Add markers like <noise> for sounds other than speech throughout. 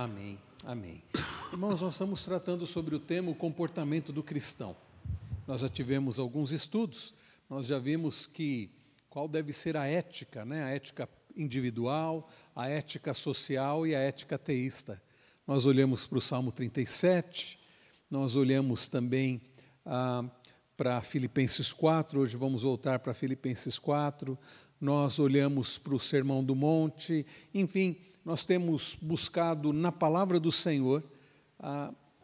Amém. Amém. Irmãos, nós estamos tratando sobre o tema o comportamento do cristão. Nós já tivemos alguns estudos, nós já vimos que qual deve ser a ética, né? A ética individual, a ética social e a ética teísta. Nós olhamos para o Salmo 37, nós olhamos também ah, para Filipenses 4, hoje vamos voltar para Filipenses 4, nós olhamos para o Sermão do Monte, enfim, nós temos buscado na palavra do Senhor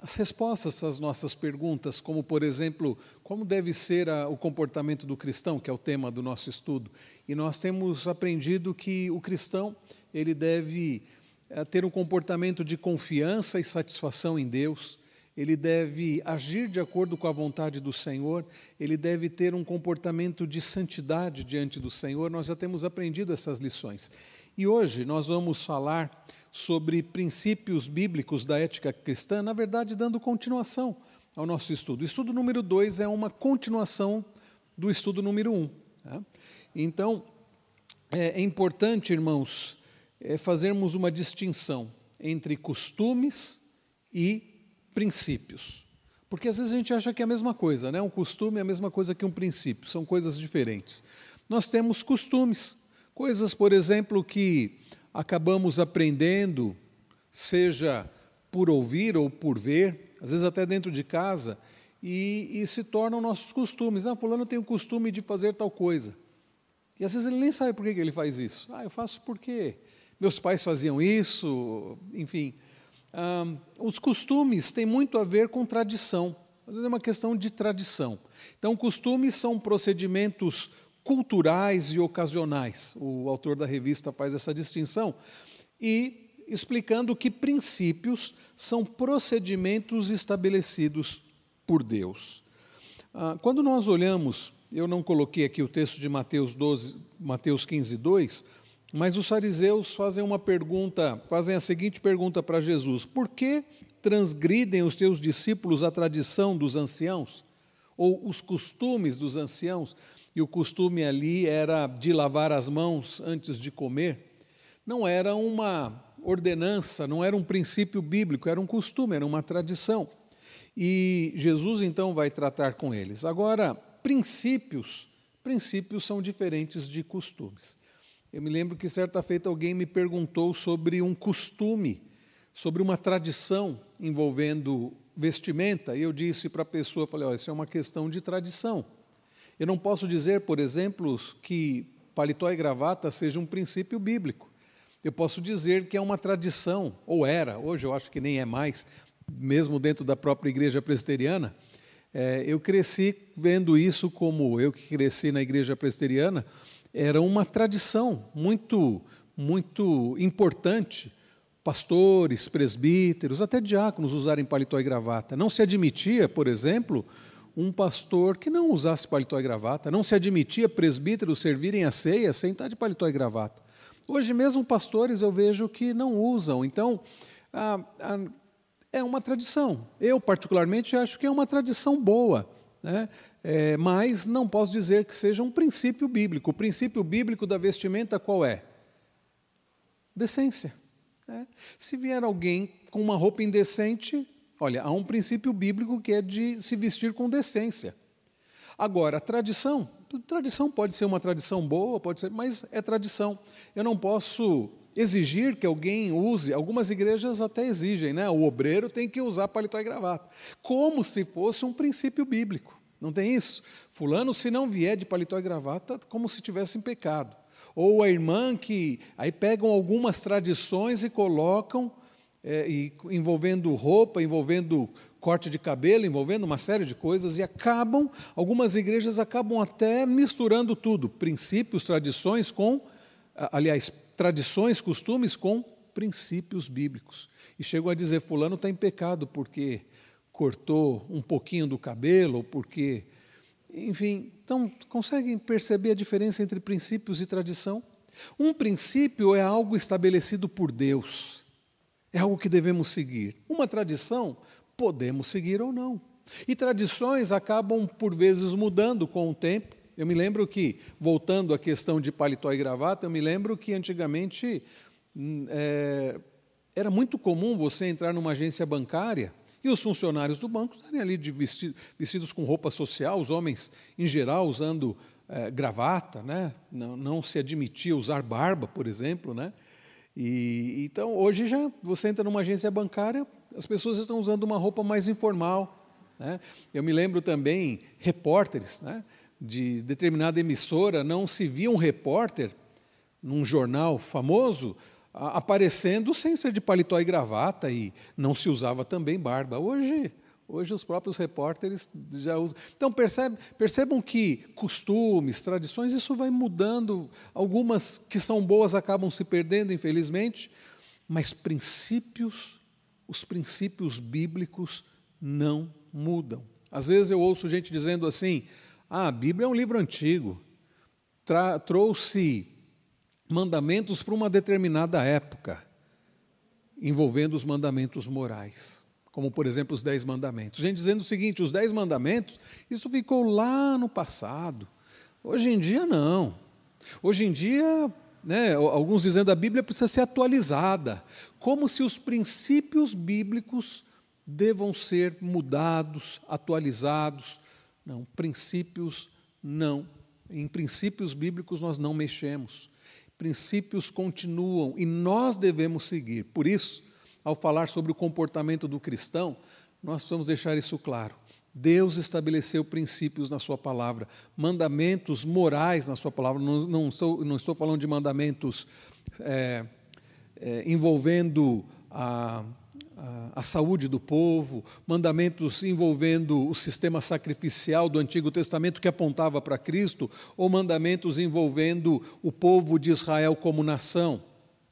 as respostas às nossas perguntas, como, por exemplo, como deve ser a, o comportamento do cristão, que é o tema do nosso estudo. E nós temos aprendido que o cristão ele deve é, ter um comportamento de confiança e satisfação em Deus, ele deve agir de acordo com a vontade do Senhor, ele deve ter um comportamento de santidade diante do Senhor. Nós já temos aprendido essas lições. E hoje nós vamos falar sobre princípios bíblicos da ética cristã, na verdade, dando continuação ao nosso estudo. O estudo número 2 é uma continuação do estudo número 1. Um, tá? Então, é, é, importante, irmãos, é fazermos uma distinção entre costumes e princípios. Porque às vezes a gente acha que é a mesma coisa, né? Um costume é a mesma coisa que um princípio, são coisas diferentes. Nós temos costumes, coisas, por exemplo, que acabamos aprendendo, seja por ouvir ou por ver, às vezes até dentro de casa, e, e se tornam nossos costumes. Ah, fulano tem o costume de fazer tal coisa. E às vezes ele nem sabe por que ele faz isso. Ah, eu faço porque meus pais faziam isso, enfim. Ah, os costumes têm muito a ver com tradição. Às vezes é uma questão de tradição. Então, costumes são procedimentos culturais e ocasionais. O autor da revista faz essa distinção e explicando que princípios são procedimentos estabelecidos por Deus. Ah, quando nós olhamos, eu não coloquei aqui o texto de Mateus 12, Mateus 15, 2, mas os fariseus fazem uma pergunta, fazem a seguinte pergunta para Jesus: Por que transgridem os teus discípulos a tradição dos anciãos ou os costumes dos anciãos? E o costume ali era de lavar as mãos antes de comer, não era uma ordenança, não era um princípio bíblico, era um costume, era uma tradição. E Jesus então vai tratar com eles. Agora, princípios, princípios são diferentes de costumes. Eu me lembro que certa feita alguém me perguntou sobre um costume, sobre uma tradição envolvendo vestimenta, e eu disse para a pessoa, falei, olha, isso é uma questão de tradição. Eu não posso dizer, por exemplo, que paletó e gravata seja um princípio bíblico. Eu posso dizer que é uma tradição, ou era, hoje eu acho que nem é mais, mesmo dentro da própria igreja presbiteriana. É, eu cresci vendo isso como eu que cresci na igreja presbiteriana, era uma tradição muito, muito importante. Pastores, presbíteros, até diáconos usarem paletó e gravata. Não se admitia, por exemplo, um pastor que não usasse paletó e gravata, não se admitia presbíteros servirem a ceia sem estar de paletó e gravata. Hoje mesmo pastores eu vejo que não usam, então ah, ah, é uma tradição. Eu particularmente acho que é uma tradição boa, né? É, mas não posso dizer que seja um princípio bíblico. O princípio bíblico da vestimenta qual é? Decência. Né? Se vier alguém com uma roupa indecente, Olha, há um princípio bíblico que é de se vestir com decência. Agora, tradição, tradição pode ser uma tradição boa, pode ser, mas é tradição. Eu não posso exigir que alguém use, algumas igrejas até exigem, né? O obreiro tem que usar paletó e gravata, como se fosse um princípio bíblico. Não tem isso? Fulano, se não vier de paletó e gravata, como se tivesse em pecado. Ou a irmã que aí pegam algumas tradições e colocam é, e envolvendo roupa, envolvendo corte de cabelo, envolvendo uma série de coisas, e acabam, algumas igrejas acabam até misturando tudo, princípios, tradições com, aliás, tradições, costumes com princípios bíblicos. E chegam a dizer, fulano está em pecado porque cortou um pouquinho do cabelo, ou porque. Enfim, então, conseguem perceber a diferença entre princípios e tradição? Um princípio é algo estabelecido por Deus é algo que devemos seguir. Uma tradição, podemos seguir ou não. E tradições acabam, por vezes, mudando com o tempo. Eu me lembro que, voltando à questão de paletó e gravata, eu me lembro que antigamente hum, é, era muito comum você entrar numa agência bancária e os funcionários do banco estarem ali vestido, vestidos com roupa social, os homens, em geral, usando é, gravata, né? não, não se admitia usar barba, por exemplo. Né? E, então, hoje já você entra numa agência bancária, as pessoas estão usando uma roupa mais informal. Né? Eu me lembro também, repórteres né? de determinada emissora, não se via um repórter num jornal famoso aparecendo sem ser de paletó e gravata e não se usava também barba. Hoje, hoje os próprios repórteres já usam. Então percebe, percebam que costumes, tradições, isso vai mudando. Algumas que são boas acabam se perdendo, infelizmente, mas princípios, os princípios bíblicos não mudam. Às vezes eu ouço gente dizendo assim: ah, a Bíblia é um livro antigo, trouxe mandamentos para uma determinada época, envolvendo os mandamentos morais, como por exemplo os dez mandamentos. Gente dizendo o seguinte: os dez mandamentos, isso ficou lá no passado. Hoje em dia, não. Hoje em dia, né, alguns dizendo a Bíblia precisa ser atualizada, como se os princípios bíblicos devam ser mudados, atualizados. Não, princípios não. Em princípios bíblicos nós não mexemos princípios continuam e nós devemos seguir. Por isso, ao falar sobre o comportamento do cristão, nós precisamos deixar isso claro. Deus estabeleceu princípios na Sua palavra, mandamentos morais na Sua palavra. Não, não, estou, não estou falando de mandamentos é, é, envolvendo a a, saúde do povo, mandamentos envolvendo o sistema sacrificial do Antigo Testamento que apontava para Cristo, ou mandamentos envolvendo o povo de Israel como nação.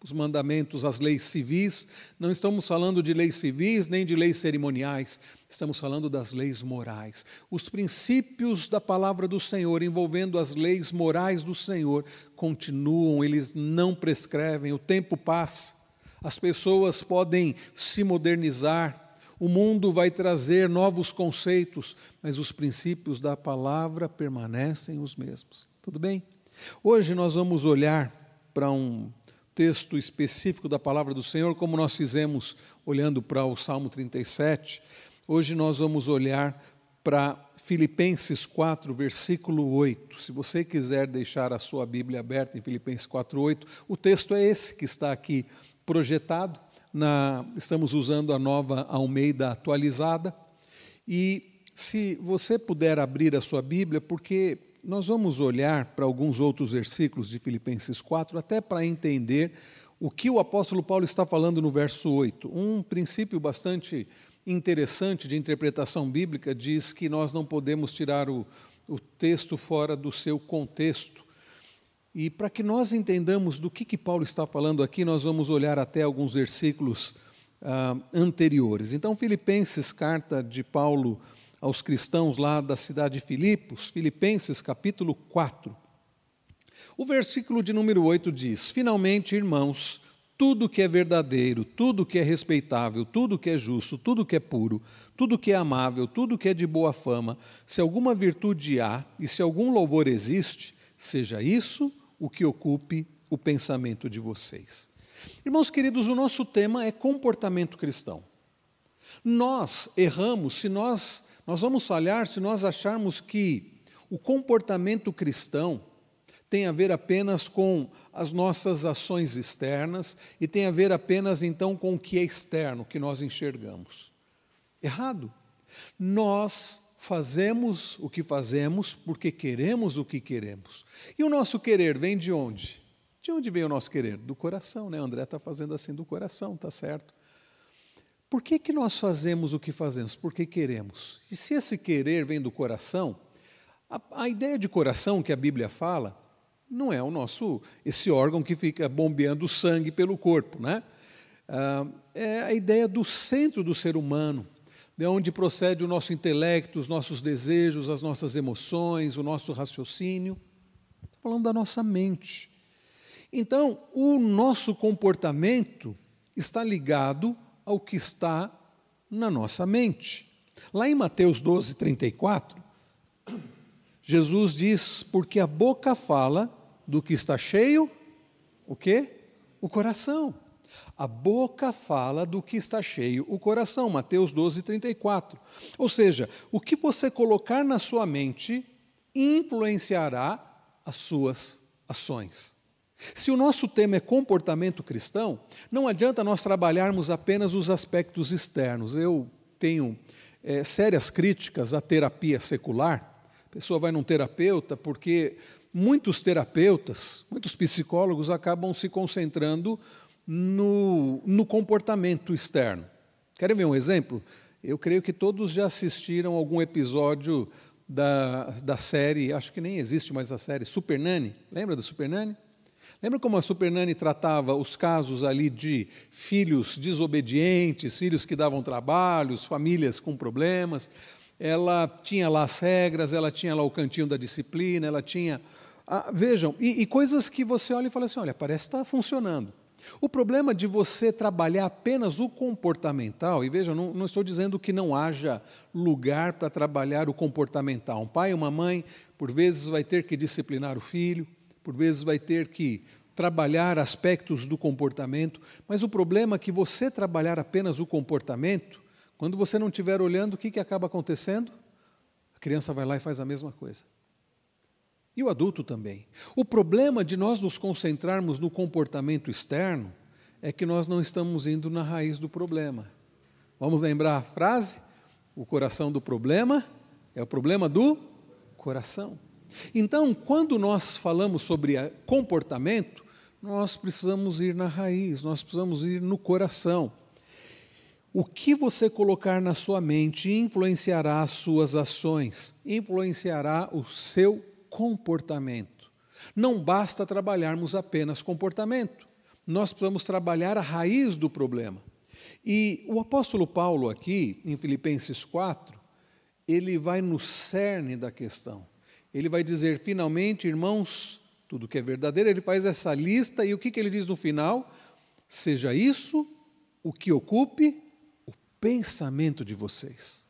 Os mandamentos, as leis civis, não estamos falando de leis civis nem de leis cerimoniais, estamos falando das leis morais. Os princípios da palavra do Senhor envolvendo as leis morais do Senhor continuam, eles não prescrevem, o tempo passa as pessoas podem se modernizar, o mundo vai trazer novos conceitos, mas os princípios da palavra permanecem os mesmos. Tudo bem? Hoje nós vamos olhar para um texto específico da palavra do Senhor, como nós fizemos olhando para o Salmo 37. Hoje nós vamos olhar para Filipenses 4, versículo 8. Se você quiser deixar a sua Bíblia aberta em Filipenses 4, 8, o texto é esse que está aqui projetado. Na, estamos usando a nova Almeida atualizada. E se você puder abrir a sua Bíblia, porque nós vamos olhar para alguns outros versículos de Filipenses 4, até para entender o que o apóstolo Paulo está falando no verso 8. Um princípio bastante interessante de interpretação bíblica diz que nós não podemos tirar o, o texto fora do seu contexto. E para que nós entendamos do que, que Paulo está falando aqui, nós vamos olhar até alguns versículos ah, anteriores. Então, Filipenses, carta de Paulo aos cristãos lá da cidade de Filipos, Filipenses capítulo 4. O versículo de número 8 diz: Finalmente, irmãos, tudo que é verdadeiro, tudo que é respeitável, tudo que é justo, tudo que é puro, tudo que é amável, tudo que é de boa fama, se alguma virtude há e se algum louvor existe, seja isso o que ocupe o pensamento de vocês. Irmãos queridos, o nosso tema é comportamento cristão. Nós erramos se nós nós vamos falhar se nós acharmos que o comportamento cristão tem a ver apenas com as nossas ações externas e tem a ver apenas então com o que é externo, que nós enxergamos. Errado. Nós fazemos o que fazemos porque queremos o que queremos. E o nosso querer vem de onde? De onde vem o nosso querer? Do coração, né? André está fazendo assim do coração, tá certo? Por que, que nós fazemos o que fazemos? Porque queremos. E se esse querer vem do coração, a, a ideia de coração que a Bíblia fala não é o nosso esse órgão que fica bombeando sangue pelo corpo, né? Ah, é a ideia do centro do ser humano, de onde procede o nosso intelecto, os nossos desejos, as nossas emoções, o nosso raciocínio. Estou falando da nossa mente. Então, o nosso comportamento está ligado ao que está na nossa mente. Lá em Mateus 12, 34, Jesus diz: Porque a boca fala do que está cheio, o quê? O coração. A boca fala do que está cheio o coração, Mateus 12, 34. Ou seja, o que você colocar na sua mente influenciará as suas ações. Se o nosso tema é comportamento cristão, não adianta nós trabalharmos apenas os aspectos externos. Eu tenho é, sérias críticas à terapia secular. A pessoa vai num terapeuta porque muitos terapeutas, muitos psicólogos acabam se concentrando no, no comportamento externo. Querem ver um exemplo? Eu creio que todos já assistiram algum episódio da, da série, acho que nem existe mais a série, Super Nani. Lembra da Super Nani? Lembra como a Super Nani tratava os casos ali de filhos desobedientes, filhos que davam trabalhos, famílias com problemas? Ela tinha lá as regras, ela tinha lá o cantinho da disciplina, ela tinha. Ah, vejam, e, e coisas que você olha e fala assim: olha, parece que está funcionando. O problema de você trabalhar apenas o comportamental, e veja, não, não estou dizendo que não haja lugar para trabalhar o comportamental. Um pai e uma mãe, por vezes, vai ter que disciplinar o filho, por vezes, vai ter que trabalhar aspectos do comportamento, mas o problema é que você trabalhar apenas o comportamento, quando você não estiver olhando, o que, que acaba acontecendo? A criança vai lá e faz a mesma coisa. E o adulto também. O problema de nós nos concentrarmos no comportamento externo é que nós não estamos indo na raiz do problema. Vamos lembrar a frase? O coração do problema é o problema do coração. Então, quando nós falamos sobre comportamento, nós precisamos ir na raiz, nós precisamos ir no coração. O que você colocar na sua mente influenciará as suas ações, influenciará o seu comportamento. Não basta trabalharmos apenas comportamento, nós precisamos trabalhar a raiz do problema. E o apóstolo Paulo, aqui, em Filipenses 4, ele vai no cerne da questão. Ele vai dizer, finalmente, irmãos, tudo que é verdadeiro, ele faz essa lista, e o que, que ele diz no final? Seja isso o que ocupe o pensamento de vocês.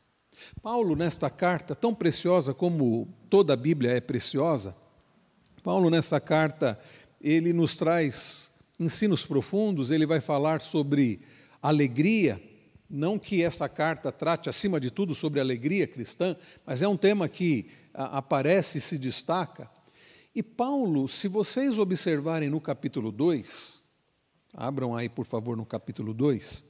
Paulo, nesta carta, tão preciosa como toda a Bíblia é preciosa, Paulo, nessa carta, ele nos traz ensinos profundos, ele vai falar sobre alegria, não que essa carta trate, acima de tudo, sobre alegria cristã, mas é um tema que aparece e se destaca. E Paulo, se vocês observarem no capítulo 2, abram aí, por favor, no capítulo 2,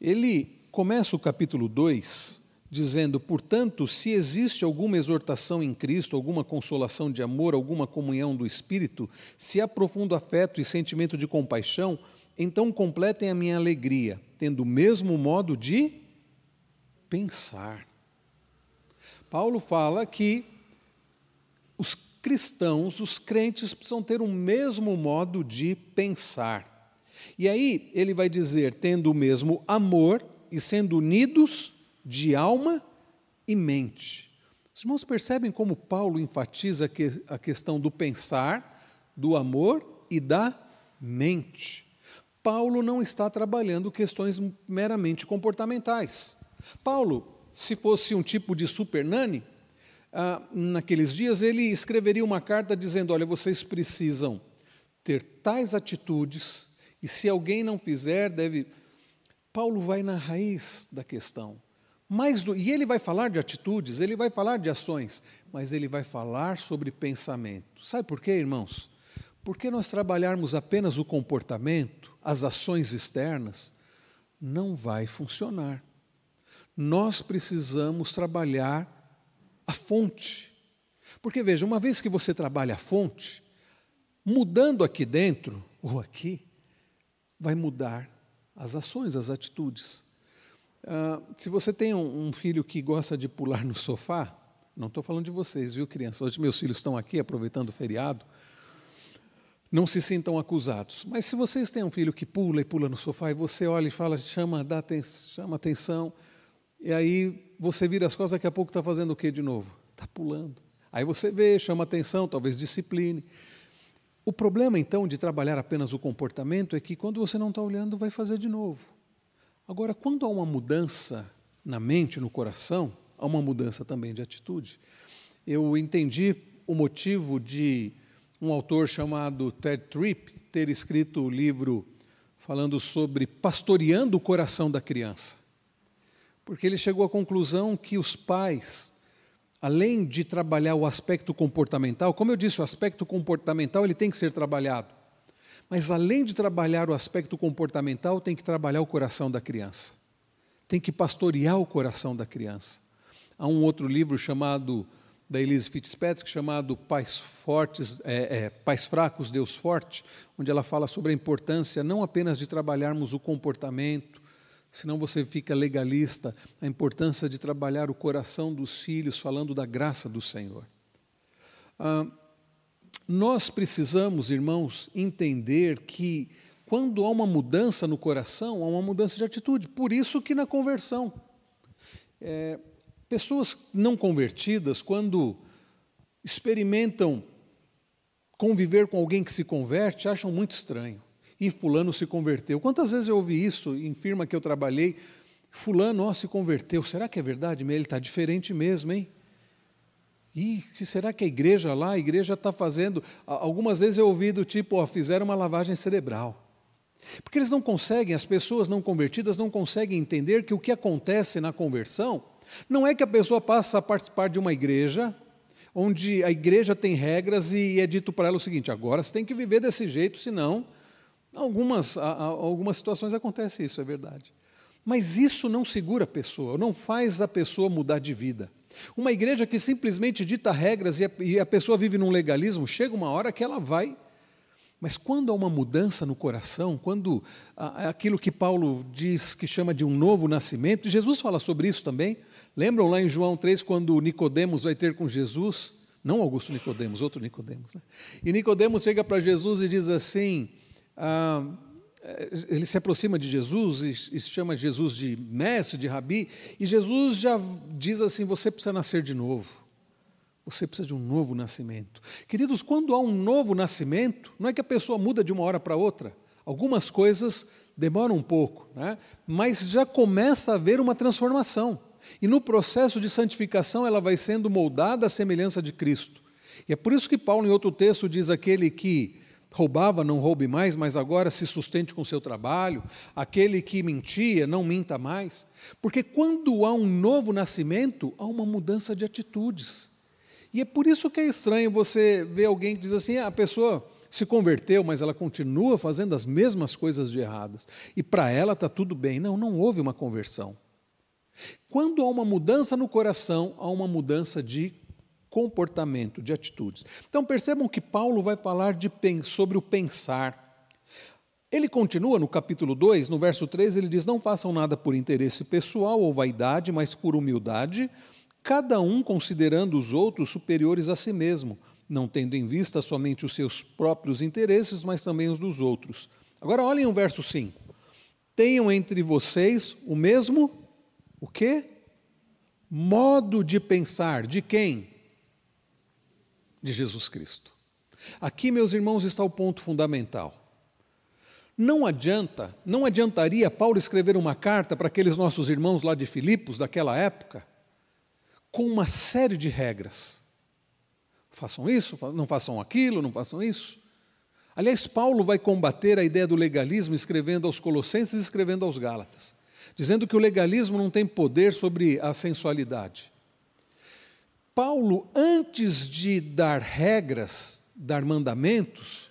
ele começa o capítulo 2 dizendo: Portanto, se existe alguma exortação em Cristo, alguma consolação de amor, alguma comunhão do Espírito, se há profundo afeto e sentimento de compaixão, então completem a minha alegria, tendo o mesmo modo de pensar. Paulo fala que os cristãos, os crentes, precisam ter o mesmo modo de pensar. E aí ele vai dizer, tendo o mesmo amor, e sendo unidos de alma e mente. Os irmãos percebem como Paulo enfatiza a questão do pensar, do amor e da mente. Paulo não está trabalhando questões meramente comportamentais. Paulo, se fosse um tipo de super nani, ah, naqueles dias ele escreveria uma carta dizendo: Olha, vocês precisam ter tais atitudes, e se alguém não fizer, deve Paulo vai na raiz da questão. Mais do, e ele vai falar de atitudes, ele vai falar de ações, mas ele vai falar sobre pensamento. Sabe por quê, irmãos? Porque nós trabalharmos apenas o comportamento, as ações externas, não vai funcionar. Nós precisamos trabalhar a fonte. Porque veja, uma vez que você trabalha a fonte, mudando aqui dentro ou aqui, vai mudar as ações, as atitudes. Ah, se você tem um, um, filho que gosta de pular no sofá, não estou falando de vocês, viu, crianças? Hoje meus filhos estão aqui aproveitando o feriado. Não se sintam acusados. Mas se vocês têm um filho que pula e pula no sofá e você olha e fala, chama, dá chama atenção, e aí você vira as costas, daqui a pouco está fazendo o que de novo? Está pulando. Aí você vê, chama atenção, talvez discipline. O problema, então, de trabalhar apenas o comportamento é que quando você não está olhando, vai fazer de novo. Agora, quando há uma mudança na mente, no coração, há uma mudança também de atitude. Eu entendi o motivo de um autor chamado Ted Tripp ter escrito o livro falando sobre pastoreando o coração da criança. Porque ele chegou à conclusão que os pais, além de trabalhar o aspecto comportamental, como eu disse, o aspecto comportamental ele tem que ser trabalhado. Mas além de trabalhar o aspecto comportamental, tem que trabalhar o coração da criança. Tem que pastorear o coração da criança. Há um outro livro chamado da Elise Fitzpatrick chamado Pais Fortes, é, é, Pais Fracos, Deus Forte, onde ela fala sobre a importância não apenas de trabalharmos o comportamento, senão você fica legalista, a importância de trabalhar o coração dos filhos, falando da graça do Senhor. Ah, nós precisamos, irmãos, entender que quando há uma mudança no coração, há uma mudança de atitude. Por isso que na conversão, é, pessoas não convertidas, quando experimentam conviver com alguém que se converte, acham muito estranho. E fulano se converteu. Quantas vezes eu ouvi isso em firma que eu trabalhei? Fulano, ó, se converteu. Será que é verdade? Ele está diferente mesmo, hein? E será que a igreja lá, a igreja está fazendo? Algumas vezes eu ouvi do tipo, ó, fizeram uma lavagem cerebral. Porque eles não conseguem, as pessoas não convertidas não conseguem entender que o que acontece na conversão não é que a pessoa passa a participar de uma igreja, onde a igreja tem regras e é dito para ela o seguinte: agora você tem que viver desse jeito, senão, algumas, algumas situações acontece isso, é verdade. Mas isso não segura a pessoa, não faz a pessoa mudar de vida. Uma igreja que simplesmente dita regras e a, e a pessoa vive num legalismo, chega uma hora que ela vai. Mas quando há uma mudança no coração, quando aquilo que Paulo diz que chama de um novo nascimento, Jesus fala sobre isso também. Lembram lá em João 3 quando Nicodemos vai ter com Jesus? Não Augusto Nicodemos, outro Nicodemos. Né? E Nicodemos chega para Jesus e diz assim: ah, eh, ele se aproxima de Jesus e, e chama Jesus de mestre, de rabi, e Jesus já diz assim: você precisa nascer de novo. Você precisa de um novo nascimento. Queridos, quando há um novo nascimento, não é que a pessoa muda de uma hora para outra. Algumas coisas demoram um pouco, né? mas já começa a haver uma transformação. E no processo de santificação ela vai sendo moldada à semelhança de Cristo. E é por isso que Paulo, em outro texto, diz: aquele que roubava, não roube mais, mas agora se sustente com seu trabalho, aquele que mentia, não minta mais. Porque quando há um novo nascimento, há uma mudança de atitudes. E é por isso que é estranho você ver alguém que diz assim: ah, a pessoa se converteu, mas ela continua fazendo as mesmas coisas de erradas. E para ela está tudo bem. Não, não houve uma conversão. Quando há uma mudança no coração, há uma mudança de comportamento, de atitudes. Então percebam que Paulo vai falar de, sobre o pensar. Ele continua no capítulo 2, no verso 3, ele diz: Não façam nada por interesse pessoal ou vaidade, mas por humildade, cada um considerando os outros superiores a si mesmo, não tendo em vista somente os seus próprios interesses, mas também os dos outros. Agora olhem o verso 5. Tenham entre vocês o mesmo o quê? Modo de pensar de quem? de Jesus Cristo. Aqui, meus irmãos, está o ponto fundamental. Não adianta, não adiantaria Paulo escrever uma carta para aqueles nossos irmãos lá de Filipos, daquela época, com uma série de regras. Façam isso, não façam aquilo, não façam isso. Aliás, Paulo vai combater a ideia do legalismo escrevendo aos Colossenses e escrevendo aos Gálatas, dizendo que o legalismo não tem poder sobre a sensualidade. Paulo, antes de dar regras, dar mandamentos,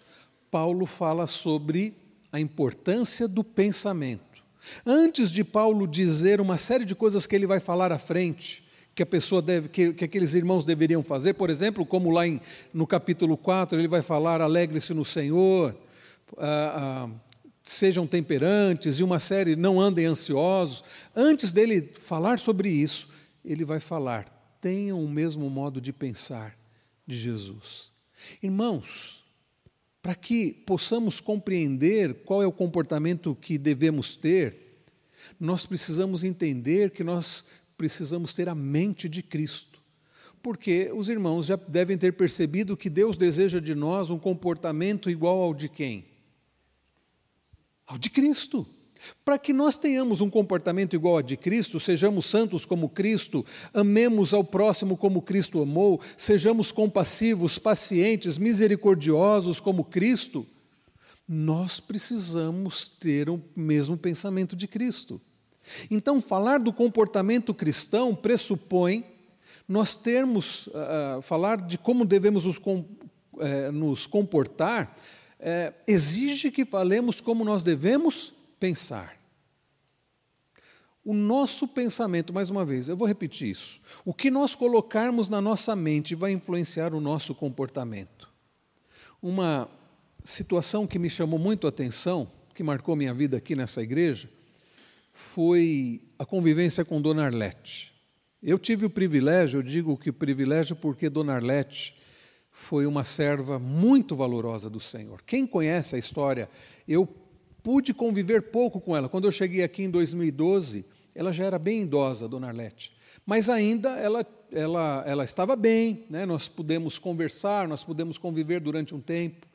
Paulo fala sobre a importância do pensamento. Antes de Paulo dizer uma série de coisas que ele vai falar à frente, que a pessoa deve, que, que aqueles irmãos deveriam fazer, por exemplo, como lá em, no capítulo 4, ele vai falar: alegre-se no Senhor, ah, ah, sejam temperantes, e uma série, não andem ansiosos. Antes dele falar sobre isso, ele vai falar: tenham o mesmo modo de pensar de Jesus. Irmãos, para que possamos compreender qual é o comportamento que devemos ter, nós precisamos entender que nós precisamos ter a mente de Cristo. Porque os irmãos já devem ter percebido que Deus deseja de nós um comportamento igual ao de quem? Ao de Cristo. Para que nós tenhamos um comportamento igual a de Cristo, sejamos santos como Cristo, amemos ao próximo como Cristo amou, sejamos compassivos, pacientes, misericordiosos como Cristo, nós precisamos ter o mesmo pensamento de Cristo. Então, falar do comportamento cristão pressupõe nós termos, uh, falar de como devemos nos, com, uh, nos comportar, uh, exige que falemos como nós devemos pensar. O nosso pensamento, mais uma vez, eu vou repetir isso. O que nós colocarmos na nossa mente vai influenciar o nosso comportamento. Uma situação que me chamou muito a atenção, que marcou minha vida aqui nessa igreja, foi a convivência com Dona Arlete. Eu tive o privilégio, eu digo que privilégio porque Dona Arlete foi uma serva muito valorosa do Senhor. Quem conhece a história, eu pude conviver pouco com ela. Quando eu cheguei aqui em 2012, ela já era bem idosa, Dona Arlete. Mas ainda ela, ela, ela estava bem, né? nós pudemos conversar, nós pudemos conviver durante um tempo.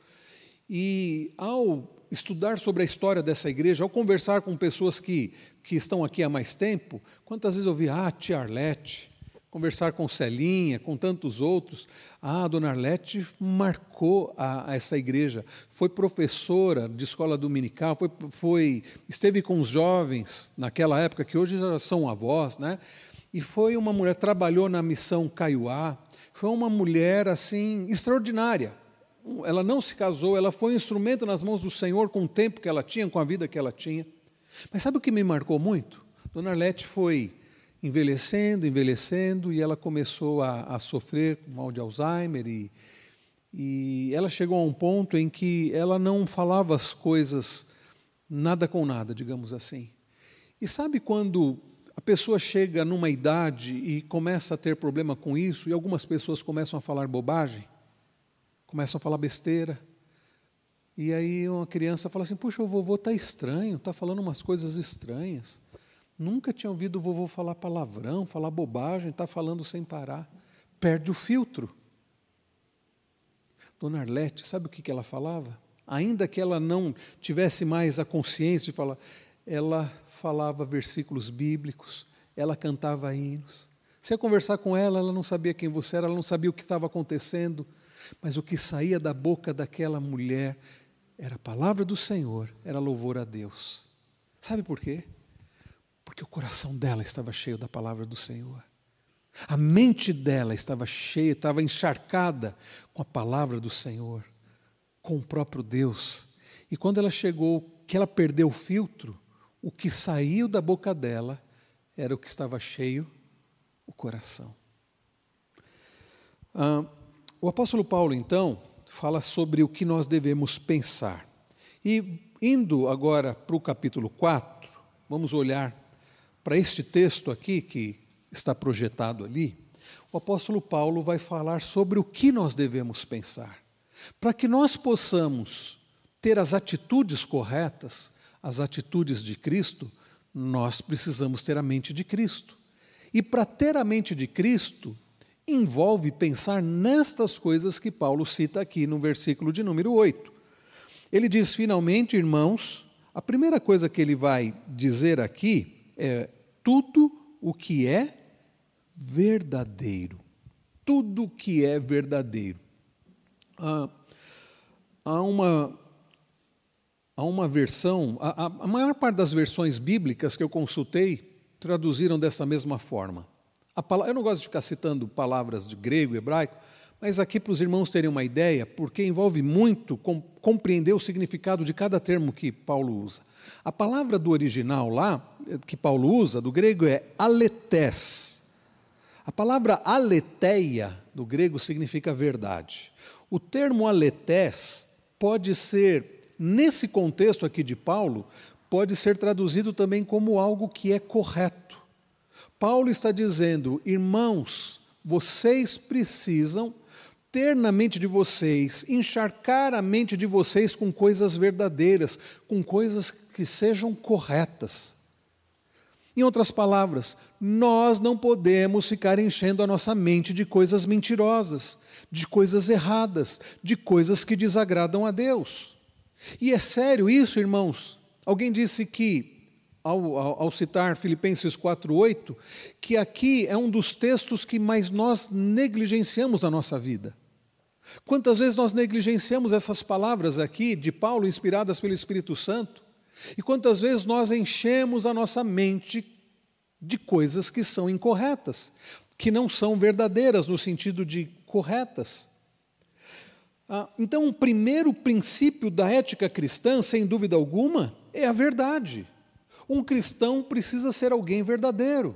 E ao estudar sobre a história dessa igreja, ao conversar com pessoas que, que estão aqui há mais tempo, quantas vezes eu vi, ah, tia Arlete, conversar com Celinha, com tantos outros, ah, a dona Arlete marcou a, a essa igreja, foi professora de escola dominical, foi, foi, esteve com os jovens naquela época, que hoje já são avós, né? e foi uma mulher, trabalhou na missão Caiuá, foi uma mulher assim extraordinária, ela não se casou, ela foi um instrumento nas mãos do Senhor com o tempo que ela tinha, com a vida que ela tinha. Mas sabe o que me marcou muito? Dona Arlete foi envelhecendo, envelhecendo, e ela começou a, a sofrer com mal de Alzheimer, e, e ela chegou a um ponto em que ela não falava as coisas nada com nada, digamos assim. E sabe quando a pessoa chega numa idade e começa a ter problema com isso, e algumas pessoas começam a falar bobagem? começam a falar besteira. E aí uma criança fala assim: Puxa, o vovô está estranho, está falando umas coisas estranhas. Nunca tinha ouvido o vovô falar palavrão, falar bobagem, está falando sem parar. Perde o filtro. Dona Arlete, sabe o que, ela falava? Ainda que ela não tivesse mais a consciência de falar, ela falava versículos bíblicos, ela cantava hinos. Você ia conversar com ela, ela não sabia quem você era, ela não sabia o que estava acontecendo mas o que saía da boca daquela mulher era a palavra do Senhor, era louvor a Deus. Sabe por quê? Porque o coração dela estava cheio da palavra do Senhor. A mente dela estava cheia, estava encharcada com a palavra do Senhor, com o próprio Deus. E quando ela chegou, que ela perdeu o filtro, o que saiu da boca dela era o que estava cheio, o coração. Ah, o apóstolo Paulo, então, fala sobre o que nós devemos pensar. E indo agora para o capítulo 4, vamos olhar para este texto aqui que está projetado ali. O apóstolo Paulo vai falar sobre o que nós devemos pensar. Para que nós possamos ter as atitudes corretas, as atitudes de Cristo, nós precisamos ter a mente de Cristo. E para ter a mente de Cristo, envolve pensar nestas coisas que Paulo cita aqui no versículo de número 8. Ele diz, finalmente, irmãos, a primeira coisa que ele vai dizer aqui é tudo o que é verdadeiro. Tudo o que é verdadeiro. Ah, há uma há uma versão, a, a, maior parte das versões bíblicas que eu consultei traduziram dessa mesma forma. Palavra, eu não gosto de ficar citando palavras de grego, hebraico, mas aqui para os irmãos terem uma ideia, porque envolve muito com, compreender o significado de cada termo que Paulo usa. A palavra do original lá, que Paulo usa, do grego é aletés. A palavra aletheia, do grego, significa verdade. O termo aletés pode ser, nesse contexto aqui de Paulo, pode ser traduzido também como algo que é correto Paulo está dizendo, irmãos, vocês precisam ter na mente de vocês, encharcar a mente de vocês com coisas verdadeiras, com coisas que sejam corretas. Em outras palavras, nós não podemos ficar enchendo a nossa mente de coisas mentirosas, de coisas erradas, de coisas que desagradam a Deus. E é sério isso, irmãos? Alguém disse que ao, ao, ao citar Filipenses 4,8, que aqui é um dos textos que mais nós negligenciamos na nossa vida. Quantas vezes nós negligenciamos essas palavras aqui de Paulo, inspiradas pelo Espírito Santo? E quantas vezes nós enchemos a nossa mente de coisas que são incorretas, que não são verdadeiras no sentido de corretas. Ah, então, o primeiro princípio da ética cristã, sem dúvida alguma, é a verdade. Um cristão precisa ser alguém verdadeiro,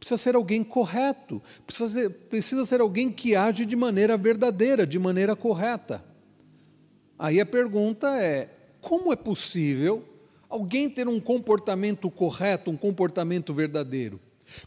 precisa ser alguém correto, precisa ser, precisa ser alguém que age de maneira verdadeira, de maneira correta. Aí a pergunta é: como é possível alguém ter um comportamento correto, um comportamento verdadeiro?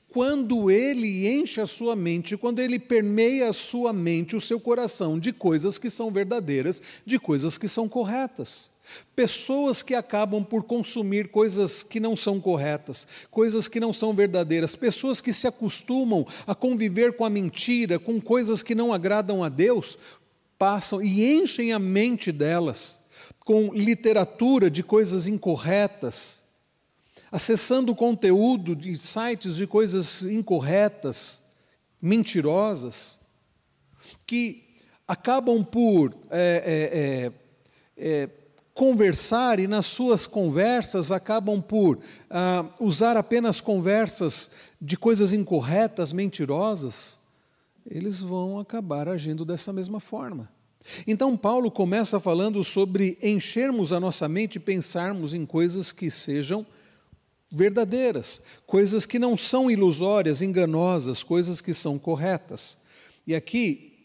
Quando ele enche a sua mente, quando ele permeia a sua mente, o seu coração, de coisas que são verdadeiras, de coisas que são corretas. Pessoas que acabam por consumir coisas que não são corretas, coisas que não são verdadeiras, pessoas que se acostumam a conviver com a mentira, com coisas que não agradam a Deus, passam e enchem a mente delas com literatura de coisas incorretas, acessando conteúdo de sites de coisas incorretas, mentirosas, que acabam por é, é, é, conversar e nas suas conversas acabam por ah, usar apenas conversas de coisas incorretas, mentirosas, eles vão acabar agindo dessa mesma forma. Então, Paulo começa falando sobre enchermos a nossa mente e pensarmos em coisas que sejam verdadeiras, coisas que não são ilusórias, enganosas, coisas que são corretas. E aqui,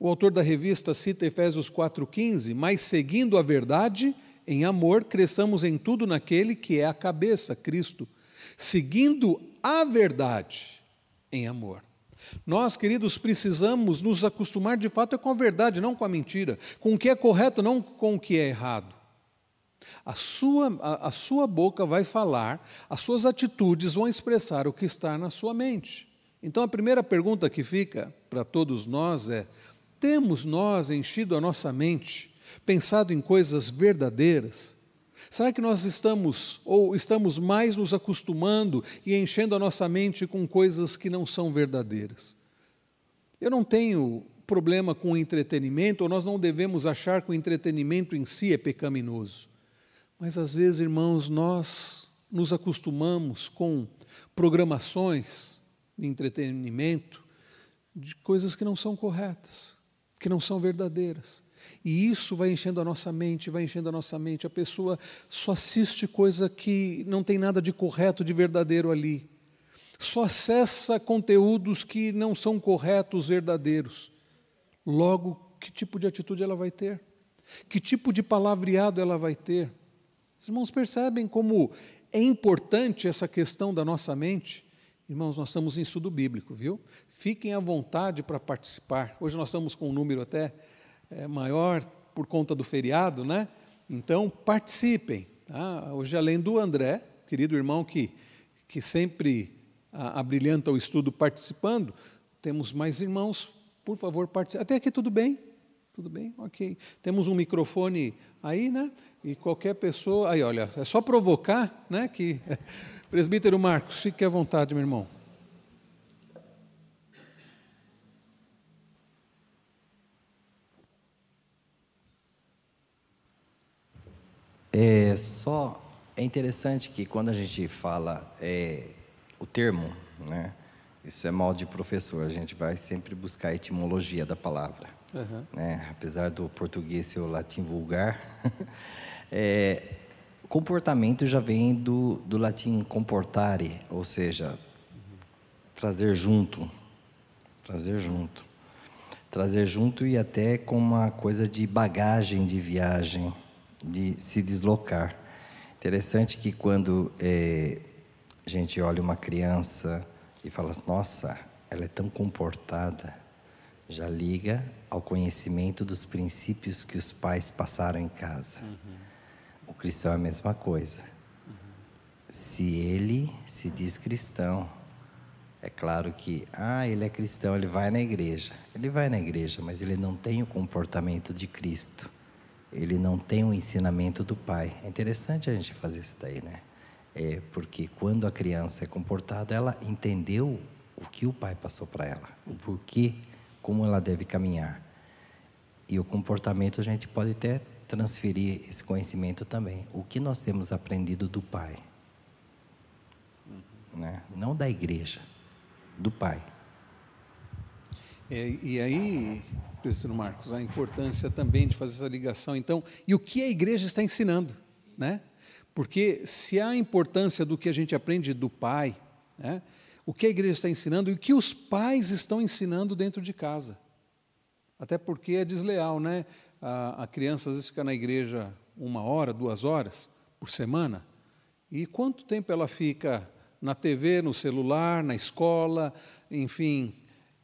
o autor da revista cita Efésios 4,15: Mas seguindo a verdade, em amor, cresçamos em tudo naquele que é a cabeça, Cristo. Seguindo a verdade, em amor. Nós, queridos, precisamos nos acostumar de fato com a verdade, não com a mentira, com o que é correto, não com o que é errado. A sua, a, a sua boca vai falar, as suas atitudes vão expressar o que está na sua mente. Então, a primeira pergunta que fica para todos nós é: temos nós enchido a nossa mente, pensado em coisas verdadeiras? Será que nós estamos ou estamos mais nos acostumando e enchendo a nossa mente com coisas que não são verdadeiras? Eu não tenho problema com o entretenimento, ou nós não devemos achar que o entretenimento em si é pecaminoso. Mas às vezes, irmãos, nós nos acostumamos com programações de entretenimento de coisas que não são corretas, que não são verdadeiras. E isso vai enchendo a nossa mente, vai enchendo a nossa mente. A pessoa só assiste coisa que não tem nada de correto, de verdadeiro ali. Só acessa conteúdos que não são corretos, verdadeiros. Logo, que tipo de atitude ela vai ter? Que tipo de palavreado ela vai ter? Os irmãos percebem como é importante essa questão da nossa mente? Irmãos, nós estamos em estudo bíblico, viu? Fiquem à vontade para participar. Hoje nós estamos com um número até é, maior por conta do feriado, né? Então, participem. Tá? Hoje, além do André, querido irmão que, que sempre abrilhanta o estudo participando, temos mais irmãos, por favor, participem. Até aqui tudo bem? Tudo bem? Ok. Temos um microfone aí, né? E qualquer pessoa. Aí, olha, é só provocar, né? Que. Presbítero Marcos, fique à vontade, meu irmão. É só é interessante que quando a gente fala é, o termo, né? Isso é mal de professor. A gente vai sempre buscar a etimologia da palavra. Uhum. Né? Apesar do português ser o latim vulgar, <laughs> é, comportamento já vem do, do latim comportare, ou seja, trazer junto, trazer junto, trazer junto e até com uma coisa de bagagem de viagem, de se deslocar. Interessante que quando é, a gente olha uma criança e fala, nossa, ela é tão comportada, já liga ao conhecimento dos princípios que os pais passaram em casa. Uhum. O cristão é a mesma coisa. Se ele se diz cristão, é claro que, ah, ele é cristão, ele vai na igreja. Ele vai na igreja, mas ele não tem o comportamento de Cristo. Ele não tem o ensinamento do Pai. É interessante a gente fazer isso daí, né? É porque quando a criança é comportada, ela entendeu o que o pai passou para ela, o porquê, como ela deve caminhar. E o comportamento a gente pode até transferir esse conhecimento também. O que nós temos aprendido do pai, né? não da igreja, do pai. É, e aí, professor Marcos, a importância também de fazer essa ligação. Então, e o que a igreja está ensinando, né? Porque se há importância do que a gente aprende do pai, né? o que a igreja está ensinando e o que os pais estão ensinando dentro de casa. Até porque é desleal, né? A, a criança às vezes fica na igreja uma hora, duas horas por semana. E quanto tempo ela fica na TV, no celular, na escola, enfim,